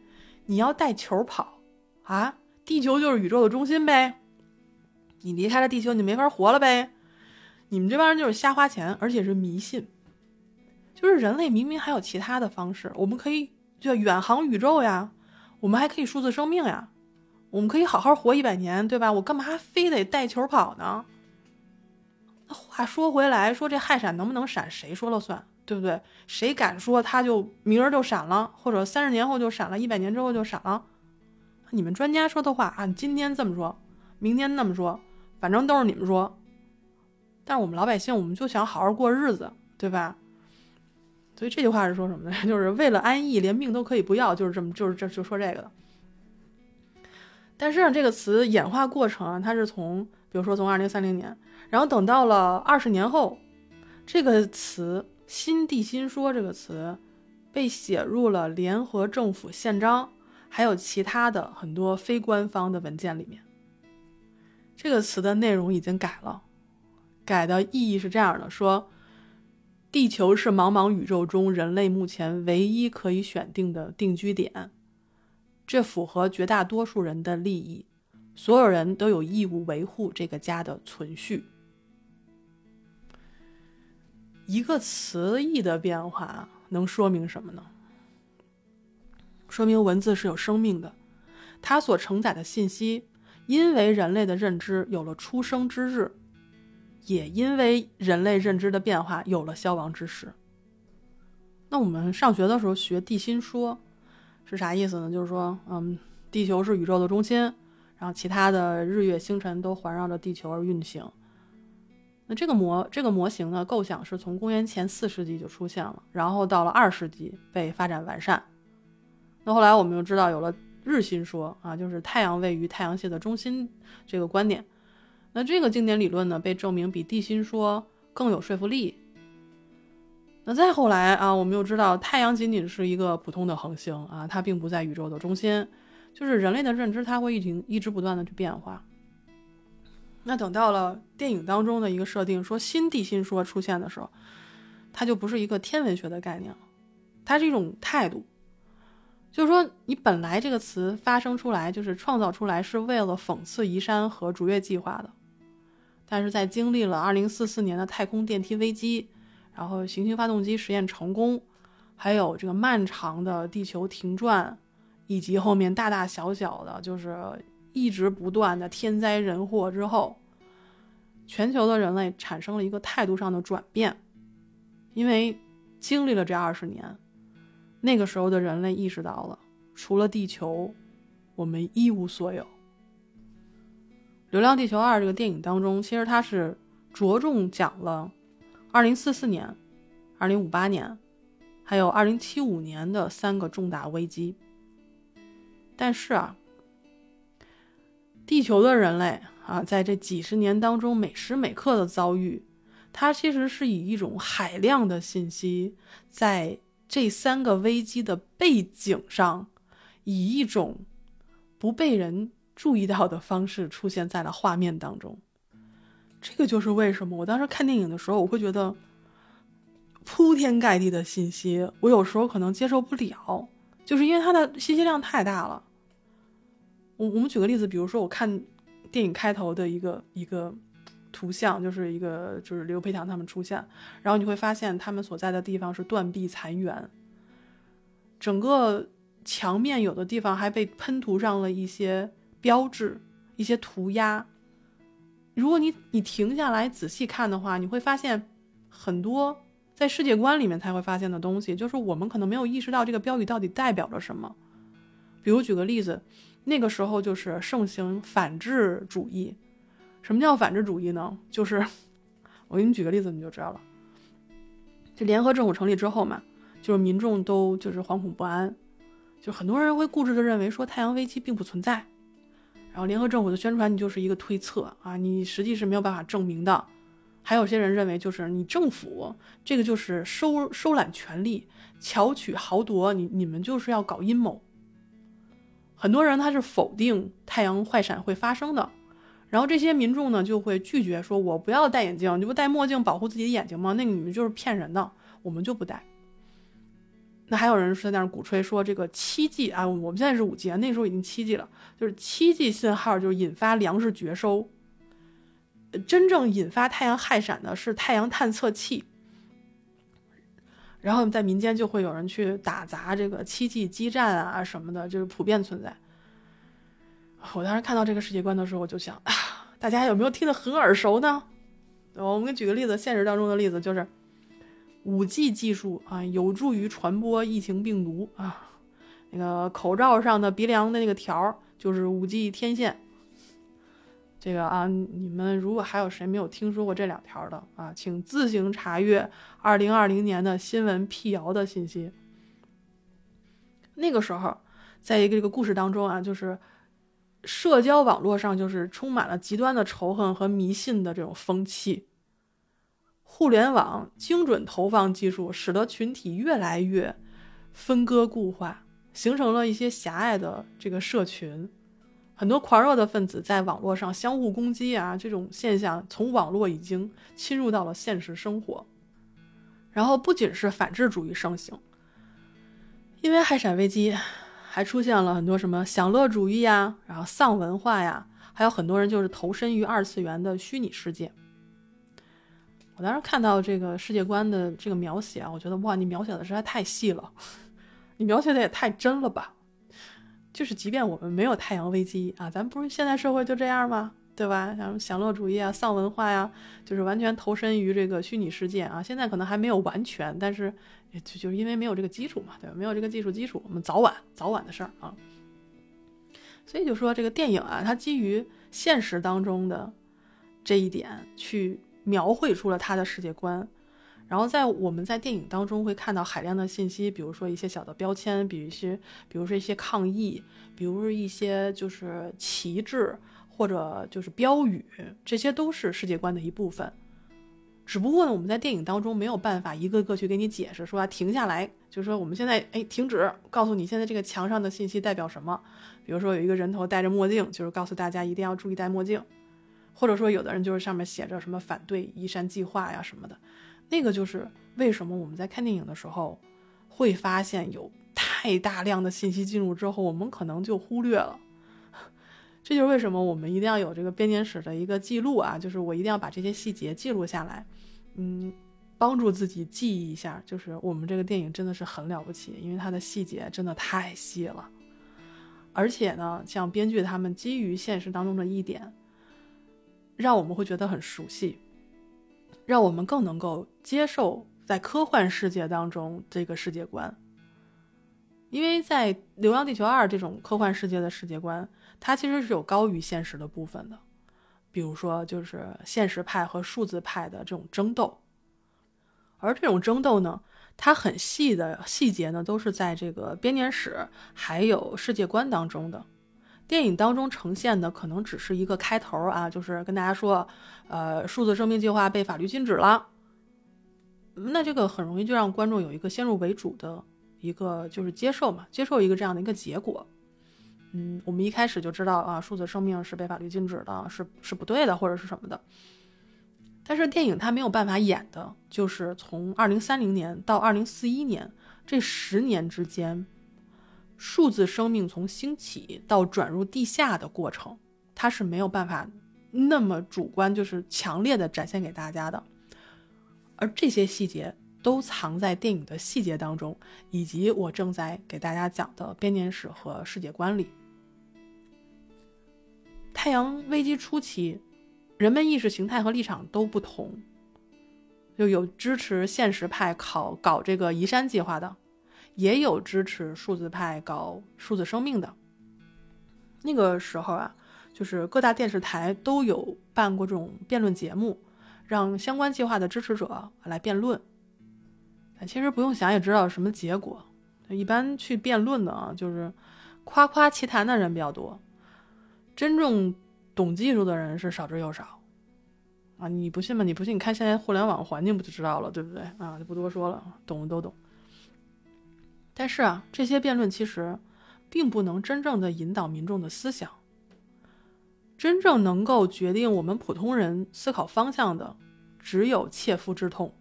你要带球跑啊，地球就是宇宙的中心呗，你离开了地球你没法活了呗，你们这帮人就是瞎花钱，而且是迷信。就是人类明明还有其他的方式，我们可以就远航宇宙呀。我们还可以数字生命呀，我们可以好好活一百年，对吧？我干嘛非得带球跑呢？那话说回来，说这氦闪能不能闪，谁说了算，对不对？谁敢说他就明儿就闪了，或者三十年后就闪了，一百年之后就闪了？你们专家说的话啊，今天这么说，明天那么说，反正都是你们说。但是我们老百姓，我们就想好好过日子，对吧？所以这句话是说什么呢？就是为了安逸，连命都可以不要，就是这么，就是这就说这个的。但是这个词演化过程啊，它是从，比如说从二零三零年，然后等到了二十年后，这个词“新地心说”这个词被写入了联合政府宪章，还有其他的很多非官方的文件里面。这个词的内容已经改了，改的意义是这样的：说。地球是茫茫宇宙中人类目前唯一可以选定的定居点，这符合绝大多数人的利益，所有人都有义务维护这个家的存续。一个词义的变化能说明什么呢？说明文字是有生命的，它所承载的信息，因为人类的认知有了出生之日。也因为人类认知的变化，有了消亡之时。那我们上学的时候学地心说，是啥意思呢？就是说，嗯，地球是宇宙的中心，然后其他的日月星辰都环绕着地球而运行。那这个模这个模型呢，构想是从公元前四世纪就出现了，然后到了二世纪被发展完善，那后来我们又知道有了日心说啊，就是太阳位于太阳系的中心这个观点。那这个经典理论呢，被证明比地心说更有说服力。那再后来啊，我们又知道太阳仅仅是一个普通的恒星啊，它并不在宇宙的中心。就是人类的认知，它会一直一直不断的去变化。那等到了电影当中的一个设定，说新地心说出现的时候，它就不是一个天文学的概念了，它是一种态度。就是说，你本来这个词发生出来，就是创造出来是为了讽刺移山和逐月计划的，但是在经历了2044年的太空电梯危机，然后行星发动机实验成功，还有这个漫长的地球停转。以及后面大大小小的，就是一直不断的天灾人祸之后，全球的人类产生了一个态度上的转变，因为经历了这二十年，那个时候的人类意识到了，除了地球，我们一无所有。《流浪地球二》这个电影当中，其实它是着重讲了二零四四年、二零五八年，还有二零七五年的三个重大危机。但是啊，地球的人类啊，在这几十年当中每时每刻的遭遇，它其实是以一种海量的信息，在这三个危机的背景上，以一种不被人注意到的方式出现在了画面当中。这个就是为什么我当时看电影的时候，我会觉得铺天盖地的信息，我有时候可能接受不了，就是因为它的信息量太大了。我我们举个例子，比如说我看电影开头的一个一个图像，就是一个就是刘培强他们出现，然后你会发现他们所在的地方是断壁残垣，整个墙面有的地方还被喷涂上了一些标志、一些涂鸦。如果你你停下来仔细看的话，你会发现很多在世界观里面才会发现的东西，就是我们可能没有意识到这个标语到底代表着什么。比如举个例子。那个时候就是盛行反智主义。什么叫反智主义呢？就是我给你举个例子，你就知道了。这联合政府成立之后嘛，就是民众都就是惶恐不安，就很多人会固执的认为说太阳危机并不存在。然后联合政府的宣传你就是一个推测啊，你实际是没有办法证明的。还有些人认为就是你政府这个就是收收揽权力、巧取豪夺，你你们就是要搞阴谋。很多人他是否定太阳坏闪会发生的，然后这些民众呢就会拒绝说：“我不要戴眼镜，你不戴墨镜保护自己的眼睛吗？那个你们就是骗人的，我们就不戴。”那还有人是在那儿鼓吹说这个七 G 啊，我们现在是五 G 啊，那时候已经七 G 了，就是七 G 信号就引发粮食绝收，真正引发太阳害闪的是太阳探测器。然后在民间就会有人去打砸这个七 G 基站啊什么的，就是普遍存在。我当时看到这个世界观的时候，我就想啊，大家有没有听得很耳熟呢？我们给举个例子，现实当中的例子就是五 G 技术啊，有助于传播疫情病毒啊。那个口罩上的鼻梁的那个条就是五 G 天线。这个啊，你们如果还有谁没有听说过这两条的啊，请自行查阅二零二零年的新闻辟谣的信息。那个时候，在一个这个故事当中啊，就是社交网络上就是充满了极端的仇恨和迷信的这种风气。互联网精准投放技术使得群体越来越分割固化，形成了一些狭隘的这个社群。很多狂热的分子在网络上相互攻击啊，这种现象从网络已经侵入到了现实生活。然后不仅是反智主义盛行，因为海闪危机，还出现了很多什么享乐主义呀，然后丧文化呀，还有很多人就是投身于二次元的虚拟世界。我当时看到这个世界观的这个描写啊，我觉得哇，你描写的实在太细了，你描写的也太真了吧。就是，即便我们没有太阳危机啊，咱不是现在社会就这样吗？对吧？像享乐主义啊、丧文化呀，就是完全投身于这个虚拟世界啊。现在可能还没有完全，但是就就是因为没有这个基础嘛，对吧？没有这个技术基础，我们早晚早晚的事儿啊。所以就说这个电影啊，它基于现实当中的这一点去描绘出了它的世界观。然后在我们在电影当中会看到海量的信息，比如说一些小的标签，比如一些，比如说一些抗议，比如一些就是旗帜或者就是标语，这些都是世界观的一部分。只不过呢，我们在电影当中没有办法一个个去给你解释，说啊停下来，就是说我们现在哎停止，告诉你现在这个墙上的信息代表什么。比如说有一个人头戴着墨镜，就是告诉大家一定要注意戴墨镜，或者说有的人就是上面写着什么反对移山计划呀什么的。那个就是为什么我们在看电影的时候，会发现有太大量的信息进入之后，我们可能就忽略了。这就是为什么我们一定要有这个编年史的一个记录啊，就是我一定要把这些细节记录下来，嗯，帮助自己记忆一下。就是我们这个电影真的是很了不起，因为它的细节真的太细了，而且呢，像编剧他们基于现实当中的一点，让我们会觉得很熟悉。让我们更能够接受在科幻世界当中这个世界观，因为在《流浪地球二》这种科幻世界的世界观，它其实是有高于现实的部分的，比如说就是现实派和数字派的这种争斗，而这种争斗呢，它很细的细节呢，都是在这个编年史还有世界观当中的。电影当中呈现的可能只是一个开头啊，就是跟大家说，呃，数字生命计划被法律禁止了。那这个很容易就让观众有一个先入为主的一个就是接受嘛，接受一个这样的一个结果。嗯，我们一开始就知道啊，数字生命是被法律禁止的，是是不对的，或者是什么的。但是电影它没有办法演的，就是从二零三零年到二零四一年这十年之间。数字生命从兴起到转入地下的过程，它是没有办法那么主观，就是强烈的展现给大家的。而这些细节都藏在电影的细节当中，以及我正在给大家讲的编年史和世界观里。太阳危机初期，人们意识形态和立场都不同，就有支持现实派考搞这个移山计划的。也有支持数字派搞数字生命的。那个时候啊，就是各大电视台都有办过这种辩论节目，让相关计划的支持者来辩论。其实不用想也知道什么结果。一般去辩论的啊，就是夸夸其谈的人比较多，真正懂技术的人是少之又少。啊，你不信吗？你不信，你看现在互联网环境不就知道了，对不对？啊，就不多说了，懂的都懂。但是啊，这些辩论其实并不能真正的引导民众的思想。真正能够决定我们普通人思考方向的，只有切肤之痛，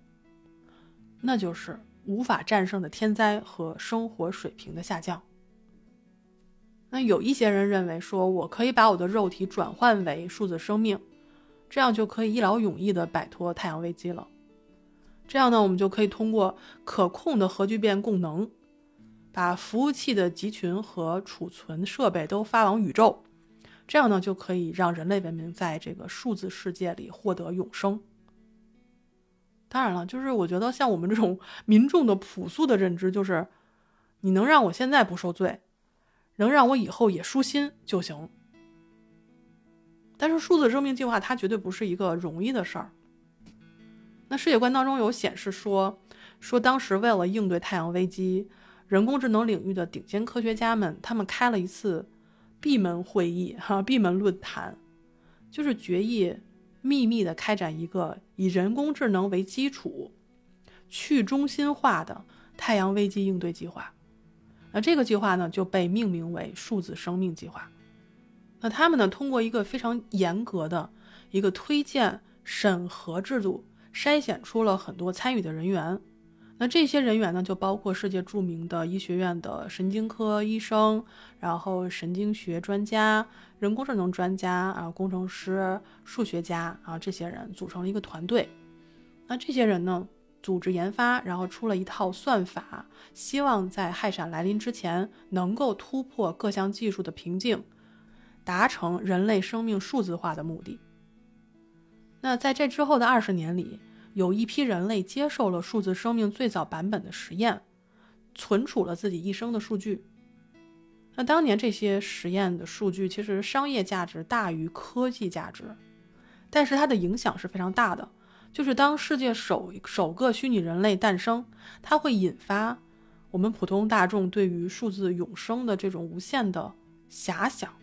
那就是无法战胜的天灾和生活水平的下降。那有一些人认为说，我可以把我的肉体转换为数字生命，这样就可以一劳永逸的摆脱太阳危机了。这样呢，我们就可以通过可控的核聚变供能。把服务器的集群和储存设备都发往宇宙，这样呢就可以让人类文明在这个数字世界里获得永生。当然了，就是我觉得像我们这种 民众的朴素的认知，就是你能让我现在不受罪，能让我以后也舒心就行。但是数字生命计划它绝对不是一个容易的事儿。那世界观当中有显示说，说当时为了应对太阳危机。人工智能领域的顶尖科学家们，他们开了一次闭门会议，哈，闭门论坛，就是决议秘密的开展一个以人工智能为基础、去中心化的太阳危机应对计划。那这个计划呢，就被命名为数字生命计划。那他们呢，通过一个非常严格的一个推荐审核制度，筛选出了很多参与的人员。那这些人员呢，就包括世界著名的医学院的神经科医生，然后神经学专家、人工智能专家啊、工程师、数学家啊，这些人组成了一个团队。那这些人呢，组织研发，然后出了一套算法，希望在氦闪来临之前，能够突破各项技术的瓶颈，达成人类生命数字化的目的。那在这之后的二十年里。有一批人类接受了数字生命最早版本的实验，存储了自己一生的数据。那当年这些实验的数据其实商业价值大于科技价值，但是它的影响是非常大的。就是当世界首首个虚拟人类诞生，它会引发我们普通大众对于数字永生的这种无限的遐想。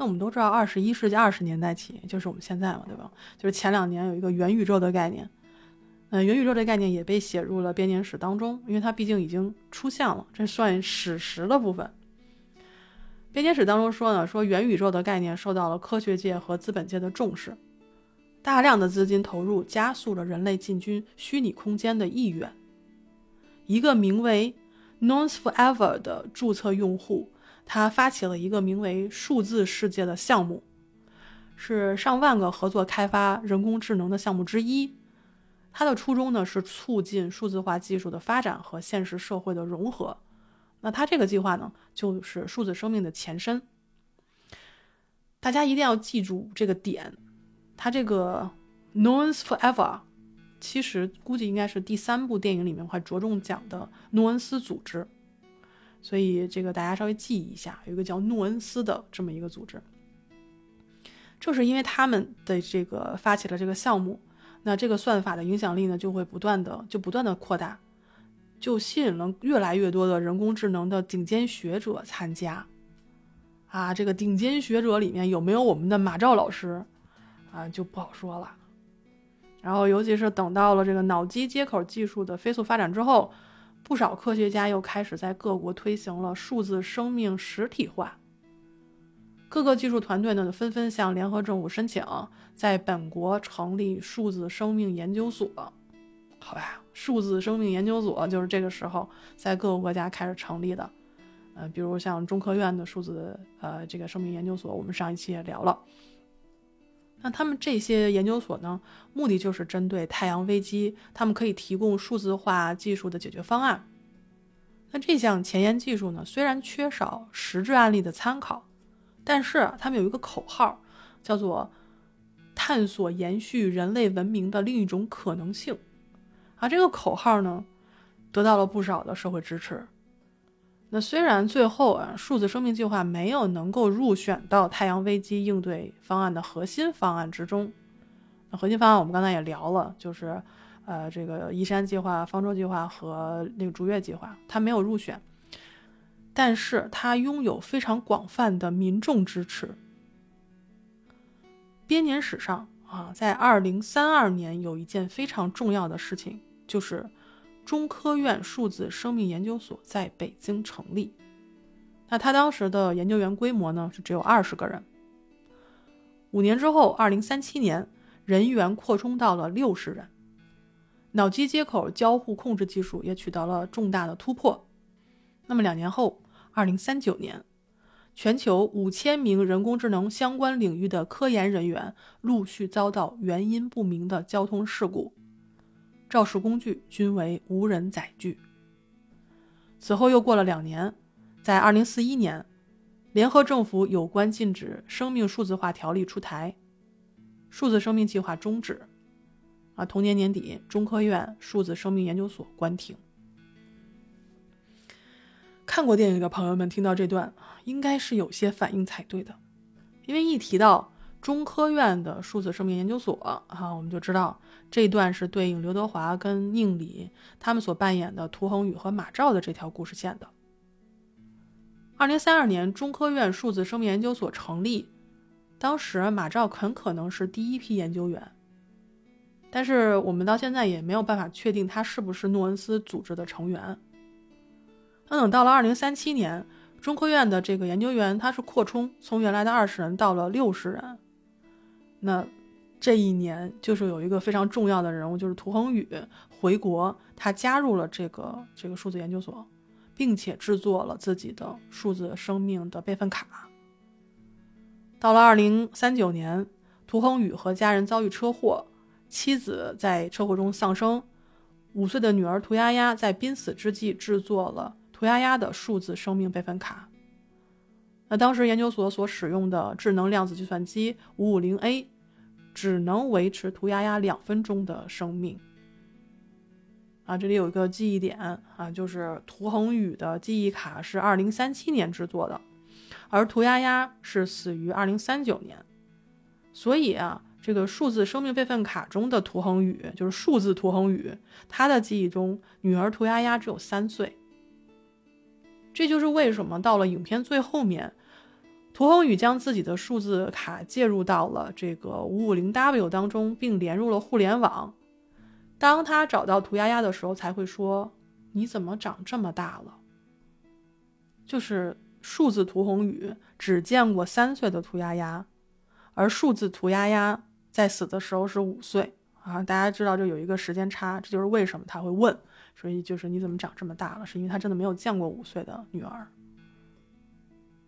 那我们都知道，二十一世纪二十年代起，就是我们现在嘛，对吧？就是前两年有一个元宇宙的概念，嗯，元宇宙这概念也被写入了编年史当中，因为它毕竟已经出现了，这算史实的部分。编年史当中说呢，说元宇宙的概念受到了科学界和资本界的重视。大量的资金投入，加速了人类进军虚拟空间的意愿。一个名为 “Knowns Forever” 的注册用户，他发起了一个名为“数字世界”的项目，是上万个合作开发人工智能的项目之一。它的初衷呢是促进数字化技术的发展和现实社会的融合。那它这个计划呢，就是数字生命的前身。大家一定要记住这个点。他这个 Knowns Forever，其实估计应该是第三部电影里面会着重讲的诺恩斯组织，所以这个大家稍微记一下，有一个叫诺恩斯的这么一个组织。正是因为他们的这个发起了这个项目，那这个算法的影响力呢就会不断的就不断的扩大，就吸引了越来越多的人工智能的顶尖学者参加。啊，这个顶尖学者里面有没有我们的马兆老师？啊，就不好说了。然后，尤其是等到了这个脑机接口技术的飞速发展之后，不少科学家又开始在各国推行了数字生命实体化。各个技术团队呢，纷纷向联合政府申请，在本国成立数字生命研究所。好吧，数字生命研究所就是这个时候在各个国家开始成立的。呃，比如像中科院的数字呃这个生命研究所，我们上一期也聊了。那他们这些研究所呢，目的就是针对太阳危机，他们可以提供数字化技术的解决方案。那这项前沿技术呢，虽然缺少实质案例的参考，但是他们有一个口号，叫做“探索延续人类文明的另一种可能性”。啊，这个口号呢，得到了不少的社会支持。那虽然最后啊，数字生命计划没有能够入选到太阳危机应对方案的核心方案之中，那核心方案我们刚才也聊了，就是，呃，这个移山计划、方舟计划和那个逐月计划，它没有入选，但是它拥有非常广泛的民众支持。编年史上啊，在二零三二年有一件非常重要的事情，就是。中科院数字生命研究所在北京成立，那他当时的研究员规模呢是只有二十个人。五年之后，二零三七年，人员扩充到了六十人，脑机接口交互控制技术也取得了重大的突破。那么两年后，二零三九年，全球五千名人工智能相关领域的科研人员陆续遭到原因不明的交通事故。肇事工具均为无人载具。此后又过了两年，在二零四一年，联合政府有关禁止生命数字化条例出台，数字生命计划终止。啊，同年年底，中科院数字生命研究所关停。看过电影的朋友们听到这段，应该是有些反应才对的，因为一提到中科院的数字生命研究所，啊，我们就知道。这一段是对应刘德华跟宁理他们所扮演的涂恒宇和马兆的这条故事线的。二零三二年，中科院数字生命研究所成立，当时马兆很可能是第一批研究员，但是我们到现在也没有办法确定他是不是诺恩斯组织的成员。那等到了二零三七年，中科院的这个研究员他是扩充，从原来的二十人到了六十人，那。这一年就是有一个非常重要的人物，就是涂恒宇回国，他加入了这个这个数字研究所，并且制作了自己的数字生命的备份卡。到了二零三九年，涂恒宇和家人遭遇车祸，妻子在车祸中丧生，五岁的女儿涂丫丫在濒死之际制作了涂丫丫的数字生命备份卡。那当时研究所所使用的智能量子计算机五五零 A。只能维持涂鸦鸦两分钟的生命。啊，这里有一个记忆点啊，就是涂恒宇的记忆卡是二零三七年制作的，而涂鸦鸦是死于二零三九年，所以啊，这个数字生命备份卡中的涂恒宇，就是数字涂恒宇，他的记忆中女儿涂丫丫只有三岁。这就是为什么到了影片最后面，涂恒宇将自己的数字卡介入到了这个五五零 W 当中，并连入了互联网。当他找到涂丫丫的时候，才会说：“你怎么长这么大了？”就是数字涂恒宇只见过三岁的涂丫丫，而数字涂丫丫。在死的时候是五岁啊，大家知道这有一个时间差，这就是为什么他会问，所以就是你怎么长这么大了？是因为他真的没有见过五岁的女儿。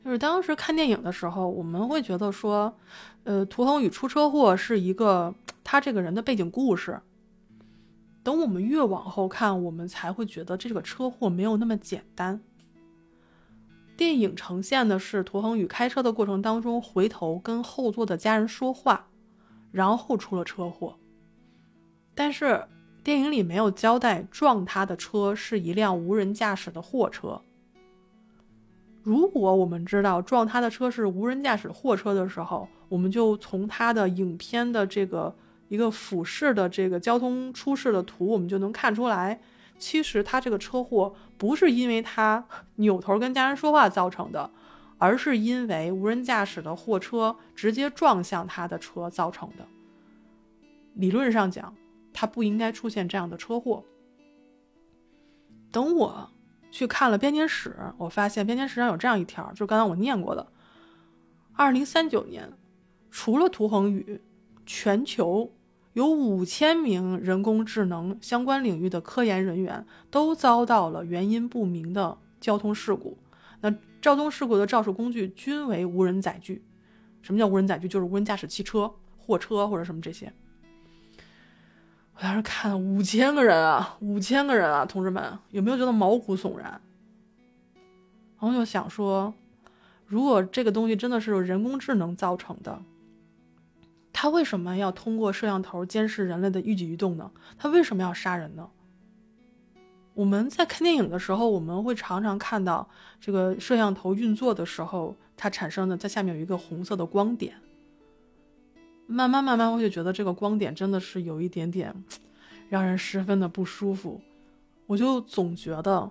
就是当时看电影的时候，我们会觉得说，呃，涂恒宇出车祸是一个他这个人的背景故事。等我们越往后看，我们才会觉得这个车祸没有那么简单。电影呈现的是涂恒宇开车的过程当中，回头跟后座的家人说话。然后出了车祸，但是电影里没有交代撞他的车是一辆无人驾驶的货车。如果我们知道撞他的车是无人驾驶货车的时候，我们就从他的影片的这个一个俯视的这个交通出事的图，我们就能看出来，其实他这个车祸不是因为他扭头跟家人说话造成的。而是因为无人驾驶的货车直接撞向他的车造成的。理论上讲，他不应该出现这样的车祸。等我去看了编年史，我发现编年史上有这样一条，就是刚刚我念过的：二零三九年，除了涂恒宇，全球有五千名人工智能相关领域的科研人员都遭到了原因不明的交通事故。那交通事故的肇事工具均为无人载具。什么叫无人载具？就是无人驾驶汽车、货车或者什么这些。我当时看五千个人啊，五千个人啊，同志们，有没有觉得毛骨悚然？然后就想说，如果这个东西真的是人工智能造成的，它为什么要通过摄像头监视人类的一举一动呢？它为什么要杀人呢？我们在看电影的时候，我们会常常看到这个摄像头运作的时候，它产生的在下面有一个红色的光点。慢慢慢慢，我就觉得这个光点真的是有一点点让人十分的不舒服。我就总觉得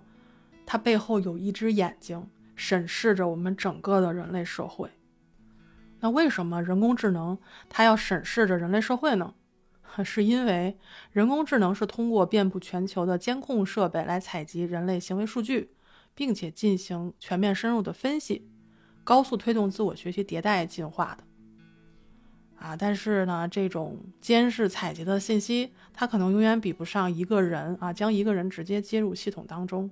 它背后有一只眼睛审视着我们整个的人类社会。那为什么人工智能它要审视着人类社会呢？是因为人工智能是通过遍布全球的监控设备来采集人类行为数据，并且进行全面深入的分析，高速推动自我学习迭代进化的。啊，但是呢，这种监视采集的信息，它可能永远比不上一个人啊，将一个人直接接入系统当中。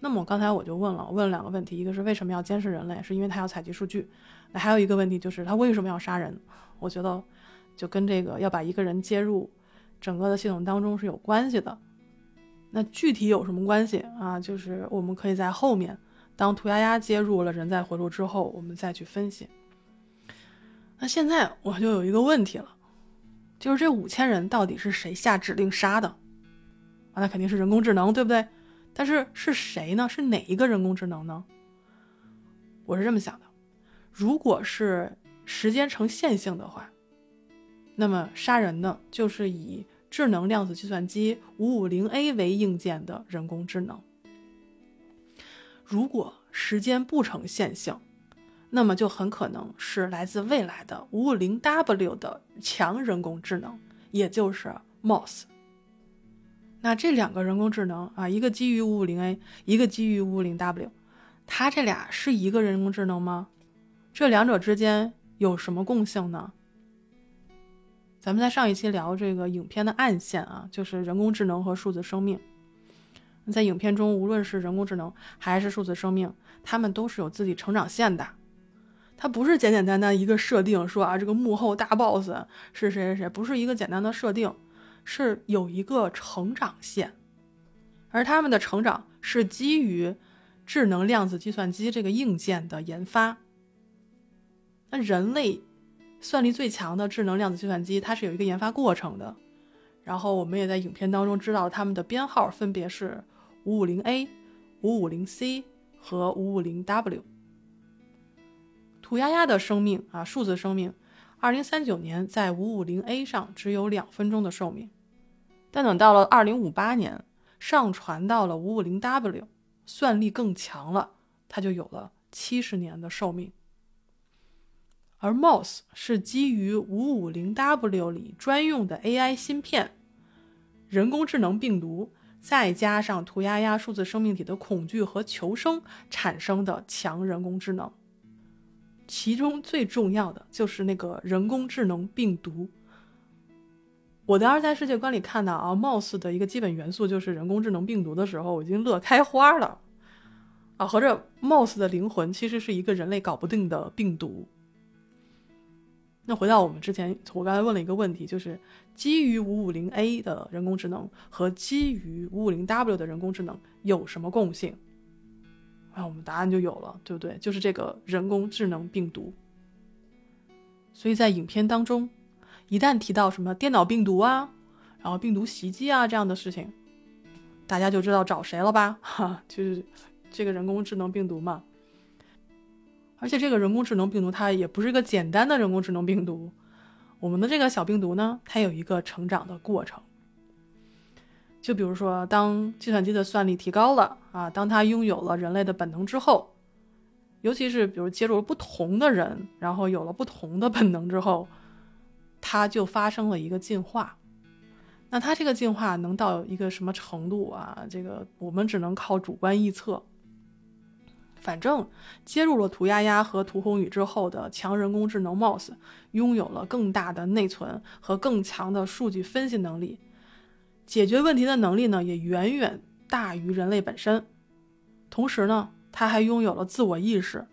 那么我刚才我就问了，问了两个问题，一个是为什么要监视人类，是因为他要采集数据。那还有一个问题就是他为什么要杀人？我觉得。就跟这个要把一个人接入整个的系统当中是有关系的。那具体有什么关系啊？就是我们可以在后面，当涂鸦鸦接入了人在回路之后，我们再去分析。那现在我就有一个问题了，就是这五千人到底是谁下指令杀的？啊，那肯定是人工智能，对不对？但是是谁呢？是哪一个人工智能呢？我是这么想的：如果是时间呈线性的话。那么杀人呢，就是以智能量子计算机五五零 A 为硬件的人工智能。如果时间不呈线性，那么就很可能是来自未来的五五零 W 的强人工智能，也就是 MOS。那这两个人工智能啊，一个基于五五零 A，一个基于五五零 W，它这俩是一个人工智能吗？这两者之间有什么共性呢？咱们在上一期聊这个影片的暗线啊，就是人工智能和数字生命。在影片中，无论是人工智能还是数字生命，他们都是有自己成长线的。它不是简简单单一个设定，说啊这个幕后大 boss 是谁谁谁，不是一个简单的设定，是有一个成长线。而他们的成长是基于智能量子计算机这个硬件的研发。那人类。算力最强的智能量子计算机，它是有一个研发过程的。然后我们也在影片当中知道，他们的编号分别是五五零 A、五五零 C 和五五零 W。涂鸦鸦的生命啊，数字生命，二零三九年在五五零 A 上只有两分钟的寿命，但等到了二零五八年，上传到了五五零 W，算力更强了，它就有了七十年的寿命。而 MOS 是基于五五零 W 里专用的 AI 芯片，人工智能病毒，再加上涂鸦鸦数字生命体的恐惧和求生产生的强人工智能。其中最重要的就是那个人工智能病毒。我当时在世界观里看到啊，MOS 的一个基本元素就是人工智能病毒的时候，我已经乐开花了。啊，合着 MOS 的灵魂其实是一个人类搞不定的病毒。那回到我们之前，我刚才问了一个问题，就是基于五五零 A 的人工智能和基于五五零 W 的人工智能有什么共性？啊，我们答案就有了，对不对？就是这个人工智能病毒。所以在影片当中，一旦提到什么电脑病毒啊，然后病毒袭击啊这样的事情，大家就知道找谁了吧？哈，就是这个人工智能病毒嘛。而且这个人工智能病毒它也不是一个简单的人工智能病毒，我们的这个小病毒呢，它有一个成长的过程。就比如说，当计算机的算力提高了啊，当它拥有了人类的本能之后，尤其是比如接触了不同的人，然后有了不同的本能之后，它就发生了一个进化。那它这个进化能到一个什么程度啊？这个我们只能靠主观臆测。反正接入了涂鸦鸦和涂红宇之后的强人工智能 Mouse，拥有了更大的内存和更强的数据分析能力，解决问题的能力呢也远远大于人类本身。同时呢，它还拥有了自我意识，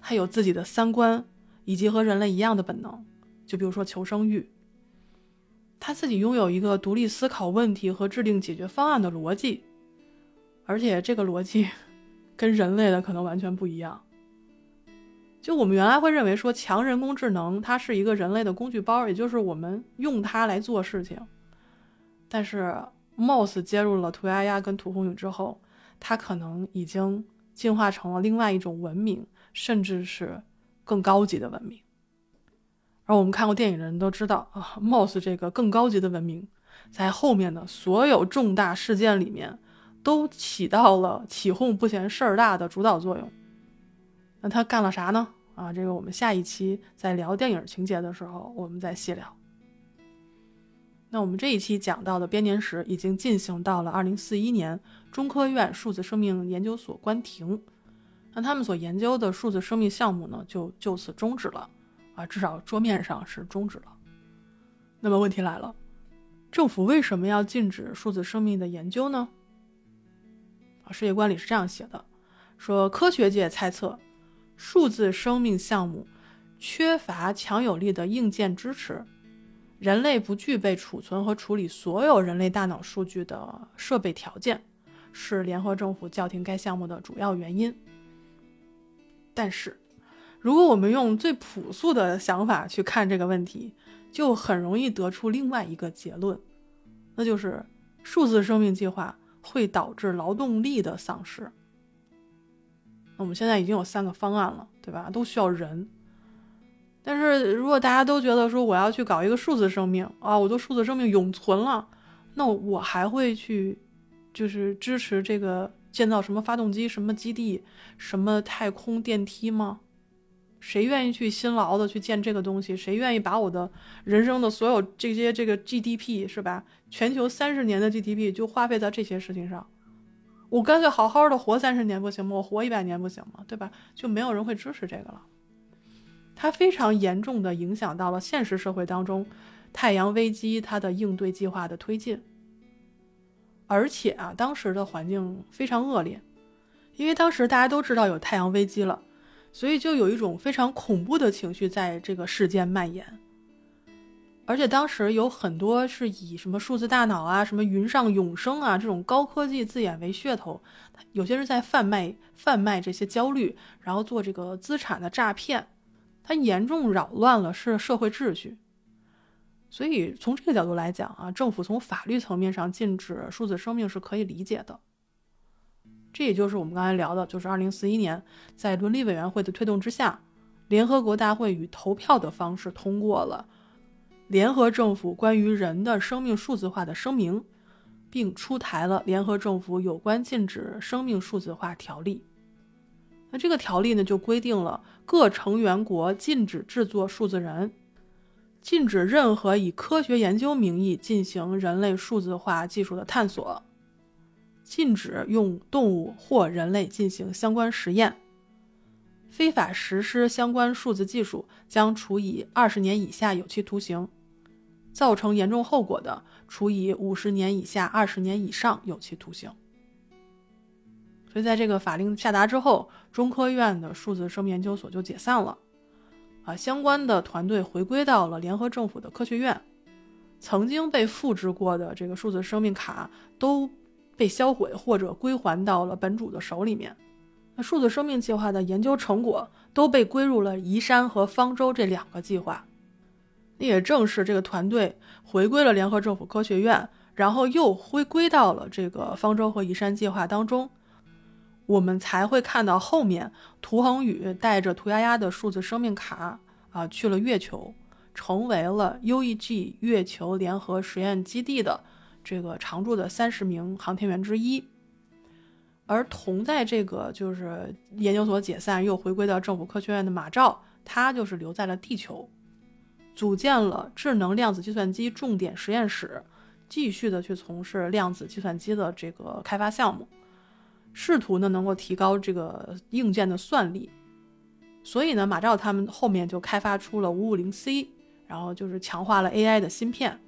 它有自己的三观，以及和人类一样的本能，就比如说求生欲。它自己拥有一个独立思考问题和制定解决方案的逻辑，而且这个逻辑。跟人类的可能完全不一样。就我们原来会认为说强人工智能它是一个人类的工具包，也就是我们用它来做事情。但是，Moss 接入了涂鸦鸦跟涂红宇之后，它可能已经进化成了另外一种文明，甚至是更高级的文明。而我们看过电影的人都知道啊，MOS 这个更高级的文明，在后面的所有重大事件里面。都起到了起哄不嫌事儿大的主导作用。那他干了啥呢？啊，这个我们下一期在聊电影情节的时候，我们再细聊。那我们这一期讲到的编年史已经进行到了二零四一年，中科院数字生命研究所关停。那他们所研究的数字生命项目呢，就就此终止了。啊，至少桌面上是终止了。那么问题来了，政府为什么要禁止数字生命的研究呢？啊世界观里是这样写的：说科学界猜测，数字生命项目缺乏强有力的硬件支持，人类不具备储存和处理所有人类大脑数据的设备条件，是联合政府叫停该项目的主要原因。但是，如果我们用最朴素的想法去看这个问题，就很容易得出另外一个结论，那就是数字生命计划。会导致劳动力的丧失。我们现在已经有三个方案了，对吧？都需要人。但是如果大家都觉得说我要去搞一个数字生命啊，我的数字生命永存了，那我还会去就是支持这个建造什么发动机、什么基地、什么太空电梯吗？谁愿意去辛劳的去建这个东西？谁愿意把我的人生的所有这些这个 GDP 是吧？全球三十年的 GDP 就花费在这些事情上，我干脆好好的活三十年不行吗？我活一百年不行吗？对吧？就没有人会支持这个了。它非常严重的影响到了现实社会当中太阳危机它的应对计划的推进。而且啊，当时的环境非常恶劣，因为当时大家都知道有太阳危机了。所以就有一种非常恐怖的情绪在这个世间蔓延，而且当时有很多是以什么数字大脑啊、什么云上永生啊这种高科技字眼为噱头，有些是在贩卖贩卖这些焦虑，然后做这个资产的诈骗，它严重扰乱了社社会秩序。所以从这个角度来讲啊，政府从法律层面上禁止数字生命是可以理解的。这也就是我们刚才聊的，就是二零四一年，在伦理委员会的推动之下，联合国大会以投票的方式通过了联合政府关于人的生命数字化的声明，并出台了联合政府有关禁止生命数字化条例。那这个条例呢，就规定了各成员国禁止制作数字人，禁止任何以科学研究名义进行人类数字化技术的探索，禁止用动物或人类进行相关实验。非法实施相关数字技术将处以二十年以下有期徒刑，造成严重后果的，处以五十年以下二十年以上有期徒刑。所以，在这个法令下达之后，中科院的数字生命研究所就解散了，啊，相关的团队回归到了联合政府的科学院，曾经被复制过的这个数字生命卡都被销毁或者归还到了本主的手里面。那数字生命计划的研究成果都被归入了宜山和方舟这两个计划。那也正是这个团队回归了联合政府科学院，然后又回归到了这个方舟和宜山计划当中，我们才会看到后面涂恒宇带着涂鸦鸦的数字生命卡啊去了月球，成为了 UEG 月球联合实验基地的这个常驻的三十名航天员之一。而同在这个就是研究所解散又回归到政府科学院的马兆，他就是留在了地球，组建了智能量子计算机重点实验室，继续的去从事量子计算机的这个开发项目，试图呢能够提高这个硬件的算力。所以呢，马兆他们后面就开发出了五五零 C，然后就是强化了 AI 的芯片，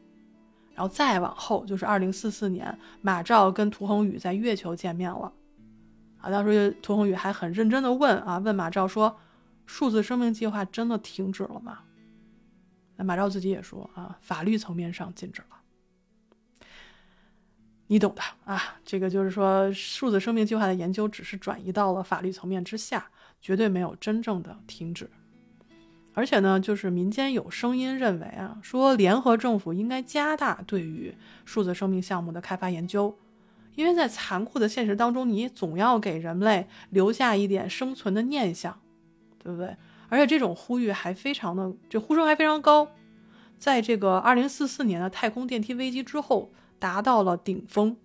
然后再往后就是二零四四年，马兆跟涂恒宇在月球见面了。啊，当时涂恒宇还很认真的问啊，问马兆说：“数字生命计划真的停止了吗？”那马兆自己也说啊，法律层面上禁止了。你懂的啊，这个就是说，数字生命计划的研究只是转移到了法律层面之下，绝对没有真正的停止。而且呢，就是民间有声音认为啊，说联合政府应该加大对于数字生命项目的开发研究。因为在残酷的现实当中，你总要给人类留下一点生存的念想，对不对？而且这种呼吁还非常的，这呼声还非常高，在这个二零四四年的太空电梯危机之后达到了顶峰。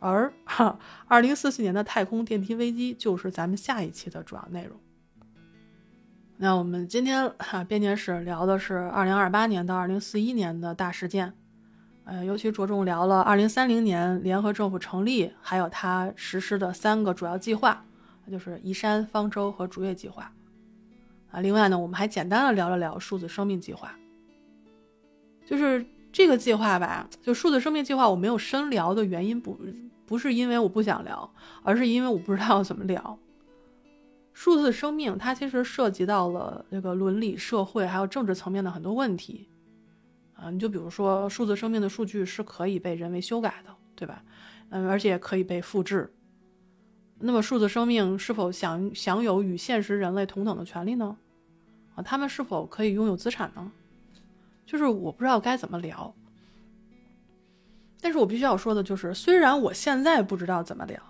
而哈，二零四四年的太空电梯危机就是咱们下一期的主要内容。那我们今天哈编年史聊的是二零二八年到二零四一年的大事件。呃，尤其着重聊了二零三零年联合政府成立，还有它实施的三个主要计划，就是移山、方舟和逐月计划。啊，另外呢，我们还简单的聊了聊数字生命计划。就是这个计划吧，就数字生命计划，我没有深聊的原因不不是因为我不想聊，而是因为我不知道怎么聊。数字生命它其实涉及到了这个伦理、社会还有政治层面的很多问题。啊，你就比如说，数字生命的数据是可以被人为修改的，对吧？嗯，而且可以被复制。那么，数字生命是否享享有与现实人类同等的权利呢？啊，他们是否可以拥有资产呢？就是我不知道该怎么聊。但是我必须要说的就是，虽然我现在不知道怎么聊，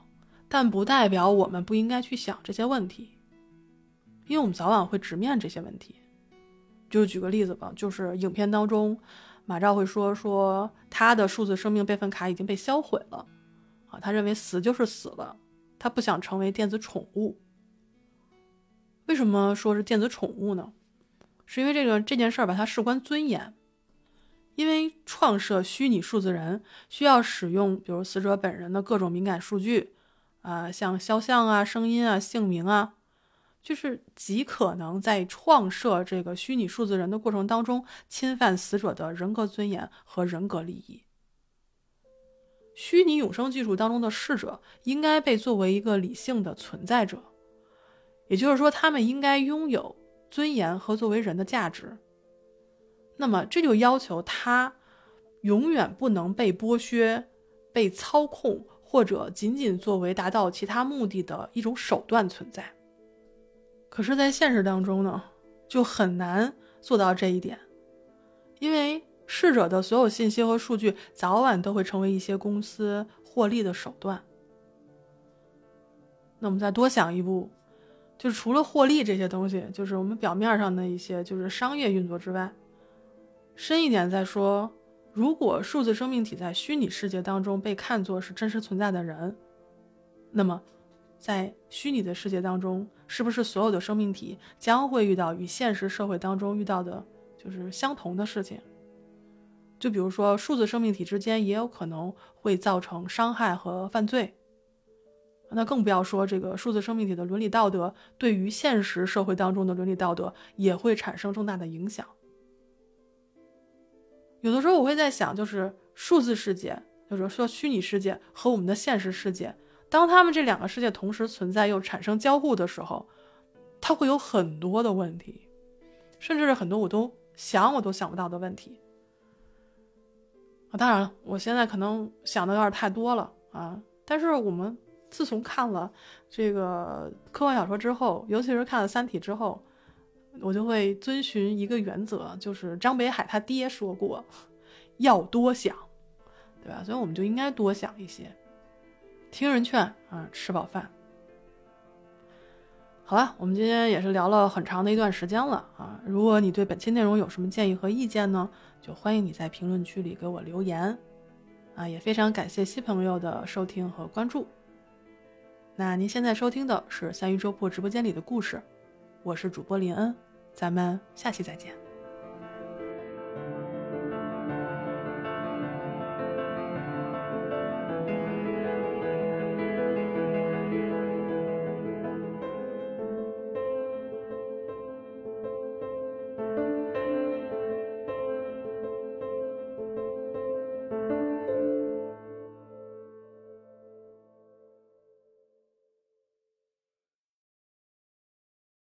但不代表我们不应该去想这些问题，因为我们早晚会直面这些问题。就举个例子吧，就是影片当中，马兆会说说他的数字生命备份卡已经被销毁了，啊，他认为死就是死了，他不想成为电子宠物。为什么说是电子宠物呢？是因为这个这件事儿吧，它事关尊严，因为创设虚拟数字人需要使用比如死者本人的各种敏感数据，啊，像肖像啊、声音啊、姓名啊。就是极可能在创设这个虚拟数字人的过程当中，侵犯死者的人格尊严和人格利益。虚拟永生技术当中的逝者应该被作为一个理性的存在者，也就是说，他们应该拥有尊严和作为人的价值。那么，这就要求他永远不能被剥削、被操控，或者仅仅作为达到其他目的的一种手段存在。可是，在现实当中呢，就很难做到这一点，因为逝者的所有信息和数据早晚都会成为一些公司获利的手段。那我们再多想一步，就是除了获利这些东西，就是我们表面上的一些就是商业运作之外，深一点再说，如果数字生命体在虚拟世界当中被看作是真实存在的人，那么在虚拟的世界当中，是不是所有的生命体将会遇到与现实社会当中遇到的就是相同的事情？就比如说，数字生命体之间也有可能会造成伤害和犯罪。那更不要说这个数字生命体的伦理道德，对于现实社会当中的伦理道德也会产生重大的影响。有的时候我会在想，就是数字世界，就是说虚拟世界和我们的现实世界，当他们这两个世界同时存在又产生交互的时候，它会有很多的问题，甚至是很多我都想我都想不到的问题。啊，当然了，我现在可能想的有点太多了啊，但是我们。自从看了这个科幻小说之后，尤其是看了《三体》之后，我就会遵循一个原则，就是张北海他爹说过，要多想，对吧？所以我们就应该多想一些，听人劝啊，吃饱饭。好了，我们今天也是聊了很长的一段时间了啊。如果你对本期内容有什么建议和意见呢，就欢迎你在评论区里给我留言啊。也非常感谢新朋友的收听和关注。那您现在收听的是三鱼粥铺直播间里的故事，我是主播林恩，咱们下期再见。